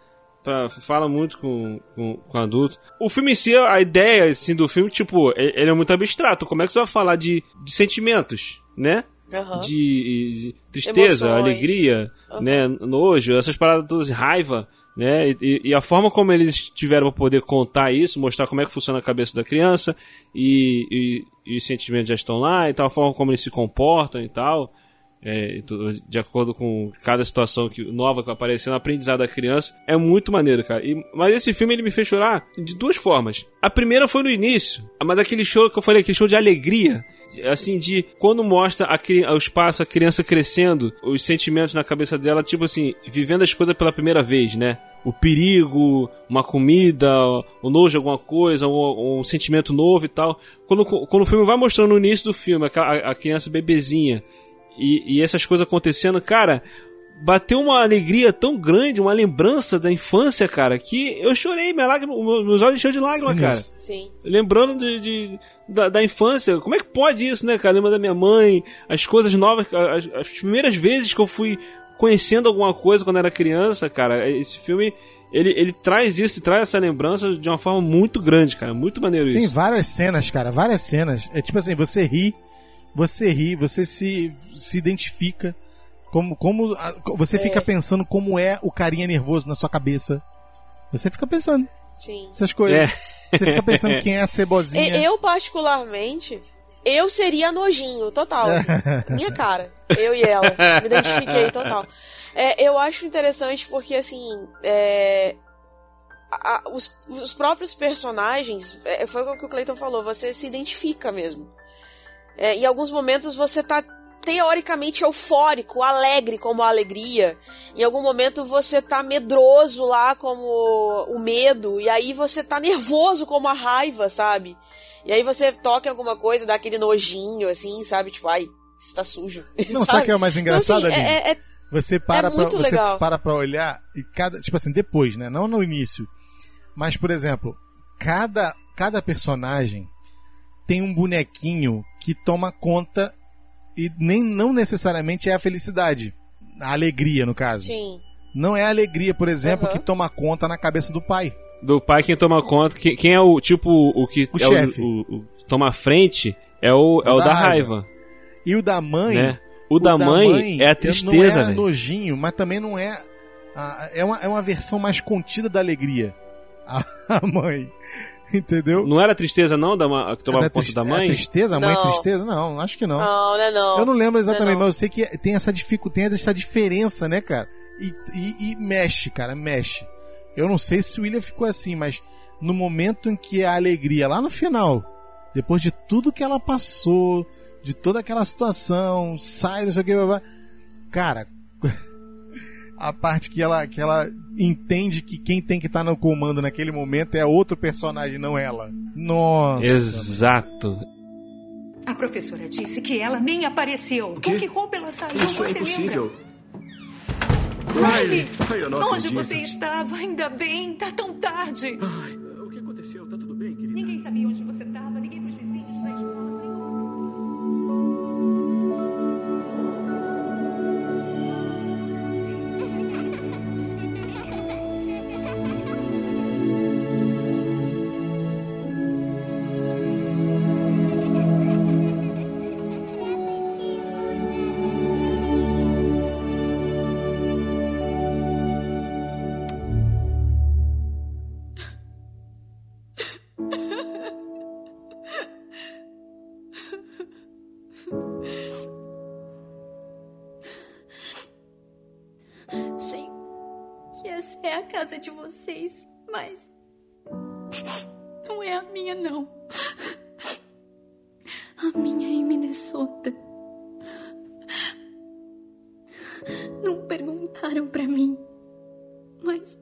pra. Fala muito com, com, com adultos. O filme em si, a ideia assim, do filme, tipo, e- ele é muito abstrato. Como é que você vai falar de, de sentimentos, né? Aham. De, de tristeza, Emoções. alegria, né? Nojo, essas paradas todas, raiva. Né? E- E, a forma como eles tiveram para poder contar isso, mostrar como é que funciona a cabeça da criança e, e, e os sentimentos já estão lá e tal, a forma como eles se comportam e tal, é, de acordo com cada situação que, nova que vai aparecendo, aprendizado da criança, é muito maneiro, cara. E- mas esse filme ele me fez chorar de duas formas. A primeira foi no início, mas daquele show que eu falei, aquele show de alegria. Assim, de quando mostra a, os passos, a criança crescendo, os sentimentos na cabeça dela, tipo assim, vivendo as coisas pela primeira vez, né? O perigo, uma comida, o nojo de alguma coisa, um, um sentimento novo e tal. Quando, quando o filme vai mostrando no início do filme, a, a criança bebezinha, e, e essas coisas acontecendo, cara, bateu uma alegria tão grande, uma lembrança da infância, cara, que eu chorei, minha lágrima, meus olhos encheu de lágrima, Sim, cara. Sim. Lembrando de, de- da, da infância, como é que pode isso, né, cara? Lembra da minha mãe, as coisas novas, as, as primeiras vezes que eu fui conhecendo alguma coisa quando era criança, cara, esse filme. Ele, ele traz isso, traz essa lembrança de uma forma muito grande, cara. Muito maneiro Tem isso. várias cenas, cara, várias cenas. É tipo assim, você ri, você ri, você se, se identifica. Como, como a- você fica pensando como é o carinha nervoso na sua cabeça. Você fica pensando Sim. essas coisas. É. Você fica pensando quem é a cebozinha. Eu, particularmente, eu seria nojinho, total. assim. Minha cara. Eu e ela. Me identifiquei total. É, eu acho interessante porque, assim, é, a- a- os, os próprios personagens, é, foi o que o Clayton falou, você se identifica mesmo. É, em alguns momentos você tá teoricamente eufórico, alegre como a alegria. Em algum momento você tá medroso lá como o medo, e aí você tá nervoso como a raiva, sabe? E aí você toca em alguma coisa, dá aquele nojinho, assim, sabe? Tipo, ai, isso tá sujo. Não, sabe o que é o mais engraçado, então, assim, Aline? é, é- Você para É pra, você legal. para pra olhar e cada, tipo assim, depois, né? Não no início. Mas por exemplo, cada cada personagem tem um bonequinho que toma conta e nem não necessariamente é a felicidade, a alegria no caso. Sim. Não é a alegria, por exemplo, Uhum. que toma conta na cabeça do pai. Do pai quem toma conta, quem, quem é o tipo o que O é chefe. o, o- o- toma frente é o, é o da raiva. E o da mãe, Né? O da mãe é a tristeza, Não é nojinho, mas também não é. a- é, uma, é uma versão mais contida da alegria. A, a mãe. Entendeu? Não era tristeza não da ma- que tomava É da conta da é mãe? a tristeza? A mãe é Não. tristeza? Não, acho que não. Não, né, não. Eu não lembro exatamente, Não é não. mas eu sei que tem essa dificuldade, tem essa diferença, né, cara? E, e- e mexe, cara, mexe. Eu não sei se o William ficou assim, mas no momento em que a alegria, lá no final, depois de tudo que ela passou, de toda aquela situação, sai, não sei o que, blá, blá, cara, a parte que ela, que ela entende que quem tem que estar no comando naquele momento é outro personagem, não ela. Nossa. Exato. A professora disse que ela nem apareceu. Com que roupa ela saiu? Isso é Você impossível. lembra? Riley, Ai, eu não onde acredito. você estava? Ainda bem, tá tão tarde. O casa de vocês, mas. Não é a minha, não. A minha é em Minnesota. Não perguntaram pra mim, mas.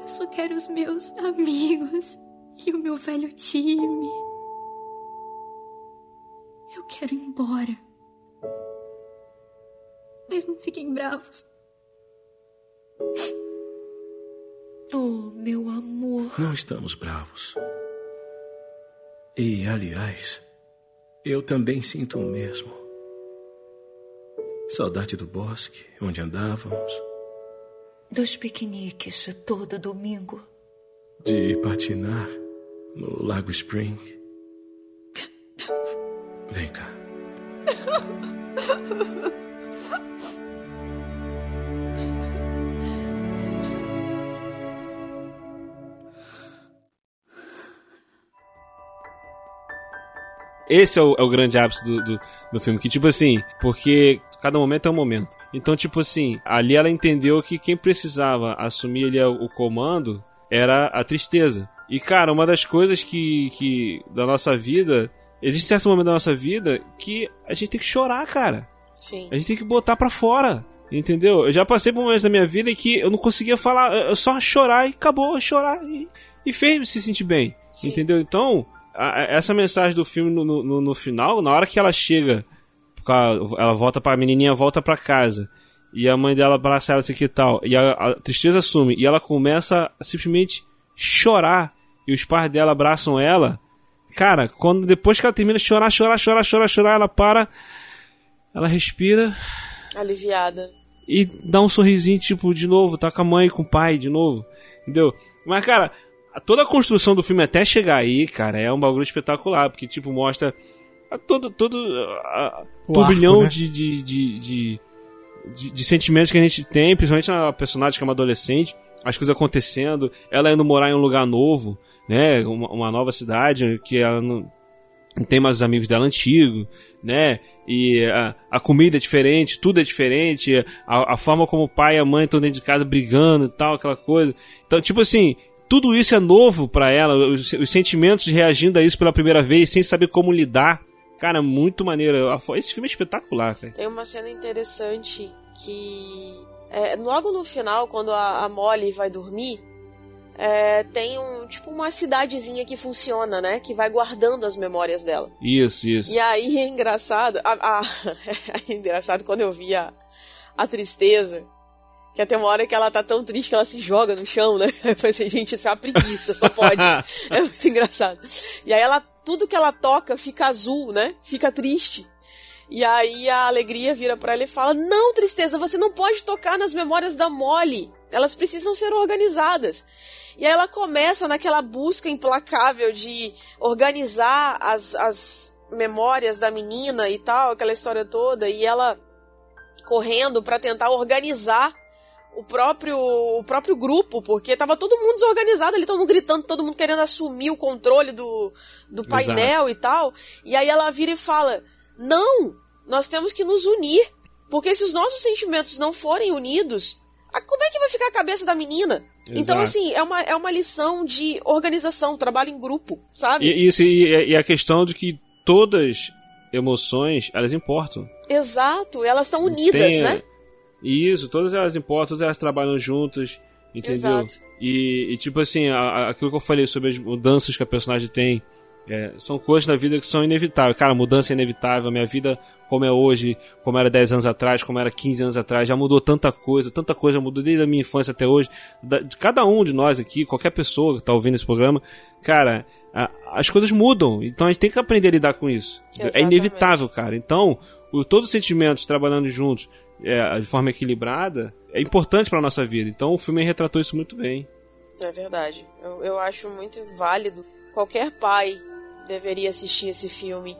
Eu só quero os meus amigos e o meu velho time. Eu quero ir embora. Mas não fiquem bravos. Oh, meu amor. Não estamos bravos. E, aliás, eu também sinto o mesmo. Saudade do bosque, onde andávamos, Dos piqueniques de todo domingo. de patinar no Lago Spring. Vem cá. Esse é o, é o grande ápice do, do, do filme. Que, tipo assim, porque cada momento é um momento. Então, tipo assim, ali ela entendeu que quem precisava assumir ali o, comando era a tristeza. E, cara, uma das coisas que, que da nossa vida. Existe certo momento da nossa vida que a gente tem que chorar, cara. Sim. A gente tem que botar pra fora. Entendeu? Eu já passei por momentos da minha vida em que eu não conseguia falar, eu só chorar e acabou, chorar e, e fez se sentir bem. Entendeu? Então, a- essa mensagem do filme no, no, no final, na hora que ela chega, ela volta pra a menininha volta pra casa. E a mãe dela abraça ela assim que tal. E a, a tristeza assume. E ela começa a simplesmente chorar. E os pais dela abraçam ela. Cara, quando depois que ela termina de chorar, chorar, chorar, chorar, chorar, ela para. Ela respira Aliviada. e dá um sorrisinho, tipo, de novo, tá com a mãe, com o pai, de novo. Entendeu? Mas, cara, toda a construção do filme até chegar aí, cara, é um bagulho espetacular, porque, tipo, mostra todo, todo a, O turbilhão arco, né? de, de, de, de, de- sentimentos que a gente tem, principalmente na personagem que é uma adolescente, as coisas acontecendo, ela indo morar em um lugar novo, né, uma, uma nova cidade, que ela não, não tem mais os amigos dela antigos, né? E a, a comida é diferente, tudo é diferente, a, a forma como o pai e a mãe estão dentro de casa brigando e tal, aquela coisa. Então, tipo assim, tudo isso é novo pra ela, os, os sentimentos reagindo a isso pela primeira vez, sem saber como lidar. Cara, muito maneiro. Esse filme é espetacular, cara. Tem uma cena interessante que. é, logo no final, quando a, a Molly vai dormir, é, tem um tipo uma cidadezinha que funciona, né? Que vai guardando as memórias dela. Isso, isso. E aí é engraçado. A, a- é engraçado quando eu vi a, a tristeza. Que até uma hora que ela tá tão triste que ela se joga no chão, né? Eu pensei, gente, isso é uma preguiça, só pode. é muito engraçado. E aí ela, tudo que ela toca fica azul, né? Fica triste. E aí a alegria vira pra ela e fala: Não, tristeza, você não pode tocar nas memórias da Molly. Elas precisam ser organizadas. E aí ela começa naquela busca implacável de organizar as, as memórias da menina e tal, aquela história toda, e ela correndo pra tentar organizar o próprio, o próprio grupo, porque tava todo mundo desorganizado ali, todo mundo gritando, todo mundo querendo assumir o controle do, do painel e tal. E aí ela vira e fala: Não, nós temos que nos unir, porque se os nossos sentimentos não forem unidos, a- como é que vai ficar a cabeça da menina? Então, Exato. assim, é uma, é uma lição de organização, trabalho em grupo, sabe? E, isso, e, e a questão de que todas emoções, elas importam. Exato, elas estão unidas, Tem- né? Isso, todas elas importam, todas elas trabalham juntas, entendeu? Exato. E, e, tipo assim, a- a- aquilo que eu falei sobre as mudanças que a personagem tem, é, são coisas da vida que são inevitáveis. Cara, mudança é inevitável, minha vida como é hoje, como era 10 anos atrás, como era 15 anos atrás, já mudou tanta coisa, tanta coisa mudou desde a minha infância até hoje. Da- de cada um de nós aqui, qualquer pessoa que tá ouvindo esse programa, cara, a- as coisas mudam, então a gente tem que aprender a lidar com isso. É Exatamente. inevitável, cara. Então, o, todos os sentimentos trabalhando juntos é, de forma equilibrada é importante pra nossa vida. Então o filme retratou isso muito bem. É verdade. Eu, eu acho muito válido. Qualquer pai deveria assistir esse filme.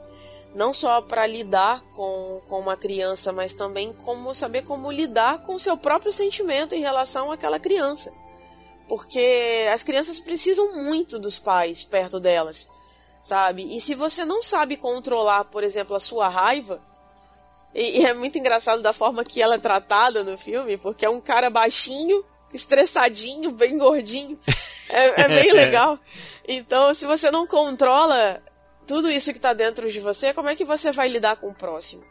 Não só para lidar com, com uma criança, mas também como saber como lidar com o seu próprio sentimento em relação àquela criança. Porque as crianças precisam muito dos pais perto delas, sabe? E se você não sabe controlar, por exemplo, a sua raiva, e, e é muito engraçado da forma que ela é tratada no filme, porque é um cara baixinho, estressadinho, bem gordinho. É, é bem legal. Então, se você não controla tudo isso que tá dentro de você, como é que você vai lidar com o próximo?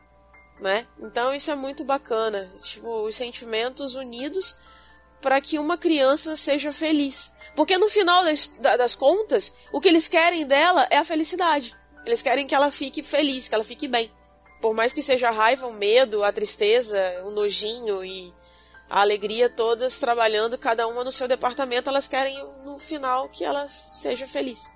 Né? Então, isso é muito bacana. Tipo, os sentimentos unidos para que uma criança seja feliz. Porque no final das, da- das contas, o que eles querem dela é a felicidade. Eles querem que ela fique feliz, que ela fique bem. Por mais que seja a raiva, o medo, a tristeza, o nojinho e a alegria, todas trabalhando, cada uma no seu departamento, elas querem no final que ela seja feliz.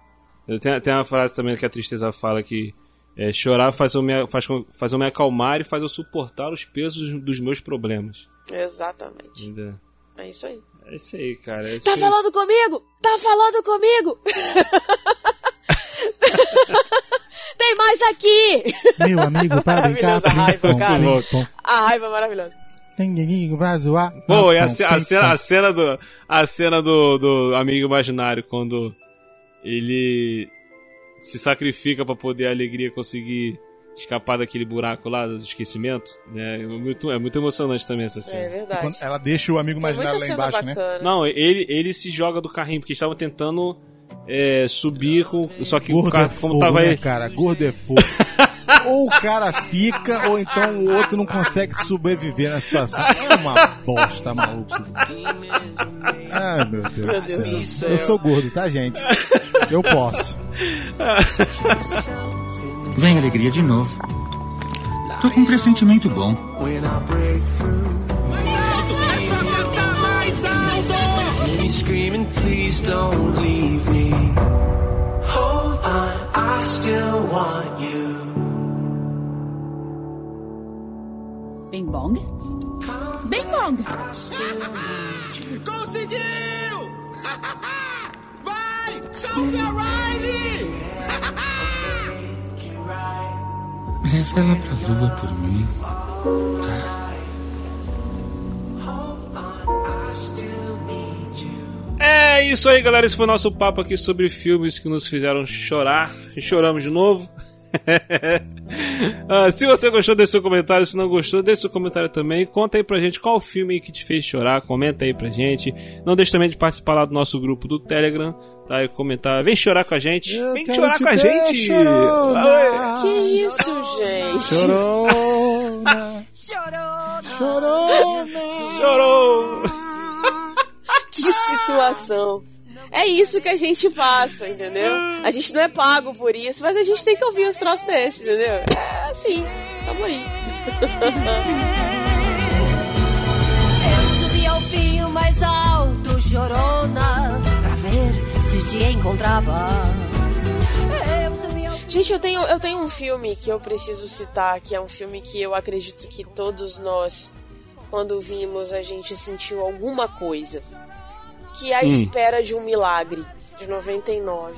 Tem, tem uma frase também que a tristeza fala que é, chorar faz eu, me, faz, faz eu me acalmar e faz eu suportar os pesos dos meus problemas. Exatamente. Entendeu? É isso aí. É isso aí, cara. É Tá falando comigo? Tá falando comigo? Mais aqui! Meu amigo, para brincar, Maravilhosa a raiva, pom. A raiva é maravilhosa. Zoar. Pô, e a, a cena, a cena do a cena do, do amigo imaginário quando ele se sacrifica pra poder a alegria conseguir escapar daquele buraco lá do esquecimento, né? É muito, é muito emocionante também essa cena. É verdade. Quando ela deixa o amigo imaginário lá embaixo, né? bacana. Não, ele, ele se joga do carrinho porque estavam tentando é, subir com só que o Gordo carro é como fogo, tava né, aí cara? Gordo é fogo. ou o cara fica, ou então o outro não consegue sobreviver na situação. É uma bosta, maluco. Ai, meu Deus, Meu do, Deus céu. do céu. Eu sou gordo, tá, gente? Eu posso. Vem alegria de novo. Tô com um pressentimento bom. Screaming, please don't leave me. Bong? Bing bong! Conseguiu! Vai! Salve a Riley! Leva ela pra lua por mim. É isso aí, galera. Esse foi o nosso papo aqui sobre filmes que nos fizeram chorar. E choramos de novo. Ah, se você gostou, deixe seu comentário. Se não gostou, deixe seu comentário também. Conta aí pra gente qual filme que te fez chorar. Comenta aí pra gente. Não deixe também de participar lá do nosso grupo do Telegram. Tá? E comentar. Vem chorar com a gente. Vem quero chorar com a gente. chorona. Oi. Que isso, gente? Chorona. Chorona. Chorou. Que situação. É isso que a gente passa, entendeu? A gente não é pago por isso, mas a gente tem que ouvir uns troços desses, entendeu? É assim, tamo aí. Eu subi ao pinho mais alto, chorona, pra ver se te encontrava. Gente, eu tenho, eu tenho um filme que eu preciso citar, que é um filme que eu acredito que todos nós, quando vimos, a gente sentiu alguma coisa. Que é A Hum. Espera de um Milagre, de 99.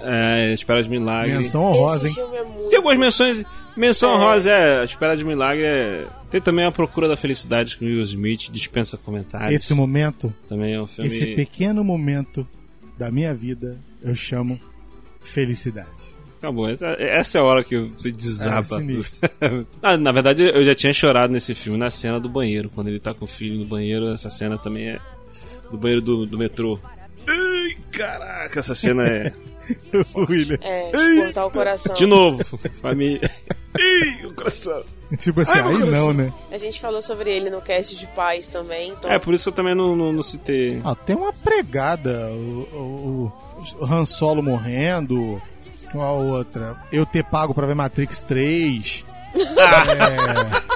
É, Espera de Milagre. Menção honrosa, hein? filme é muito... Tem algumas menções. Menção É. honrosa é. A Espera de Milagre é. Tem também A Procura da Felicidade com Will Smith, dispensa comentários. Esse momento, Também é um filme. esse pequeno momento da minha vida, eu chamo felicidade. Acabou. Essa, essa é a hora que você desaba. É. Ah, na verdade, eu já tinha chorado nesse filme, na cena do banheiro. Quando ele tá com o filho no banheiro, essa cena também é. Do banheiro do, do metrô. Ai, caraca, essa cena é. William. É, de cortar o coração. De novo, família. Ih, o coração. Tipo assim, Ai, aí coração. não, né? A gente falou sobre ele no cast de paz também, então... É, por isso que eu também não, não, não citei. Ah, tem uma pregada. O, o, o Han Solo morrendo. Qual a outra? Eu ter pago pra ver Matrix 3. É...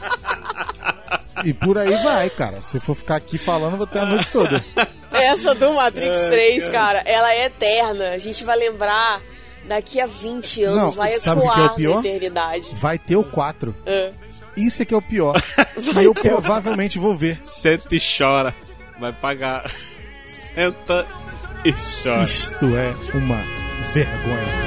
E por aí vai, cara. Se for ficar aqui falando, eu vou ter a noite toda. Essa do Matrix Ai, 3, cara. ela é eterna. A gente vai lembrar daqui a 20 anos, Não, vai sabe o que ecoar que é o pior? na eternidade. Vai ter o 4. É. Isso é que é o pior. e eu provavelmente vou ver. Senta e chora. Vai pagar. Senta e chora. Isto é uma vergonha.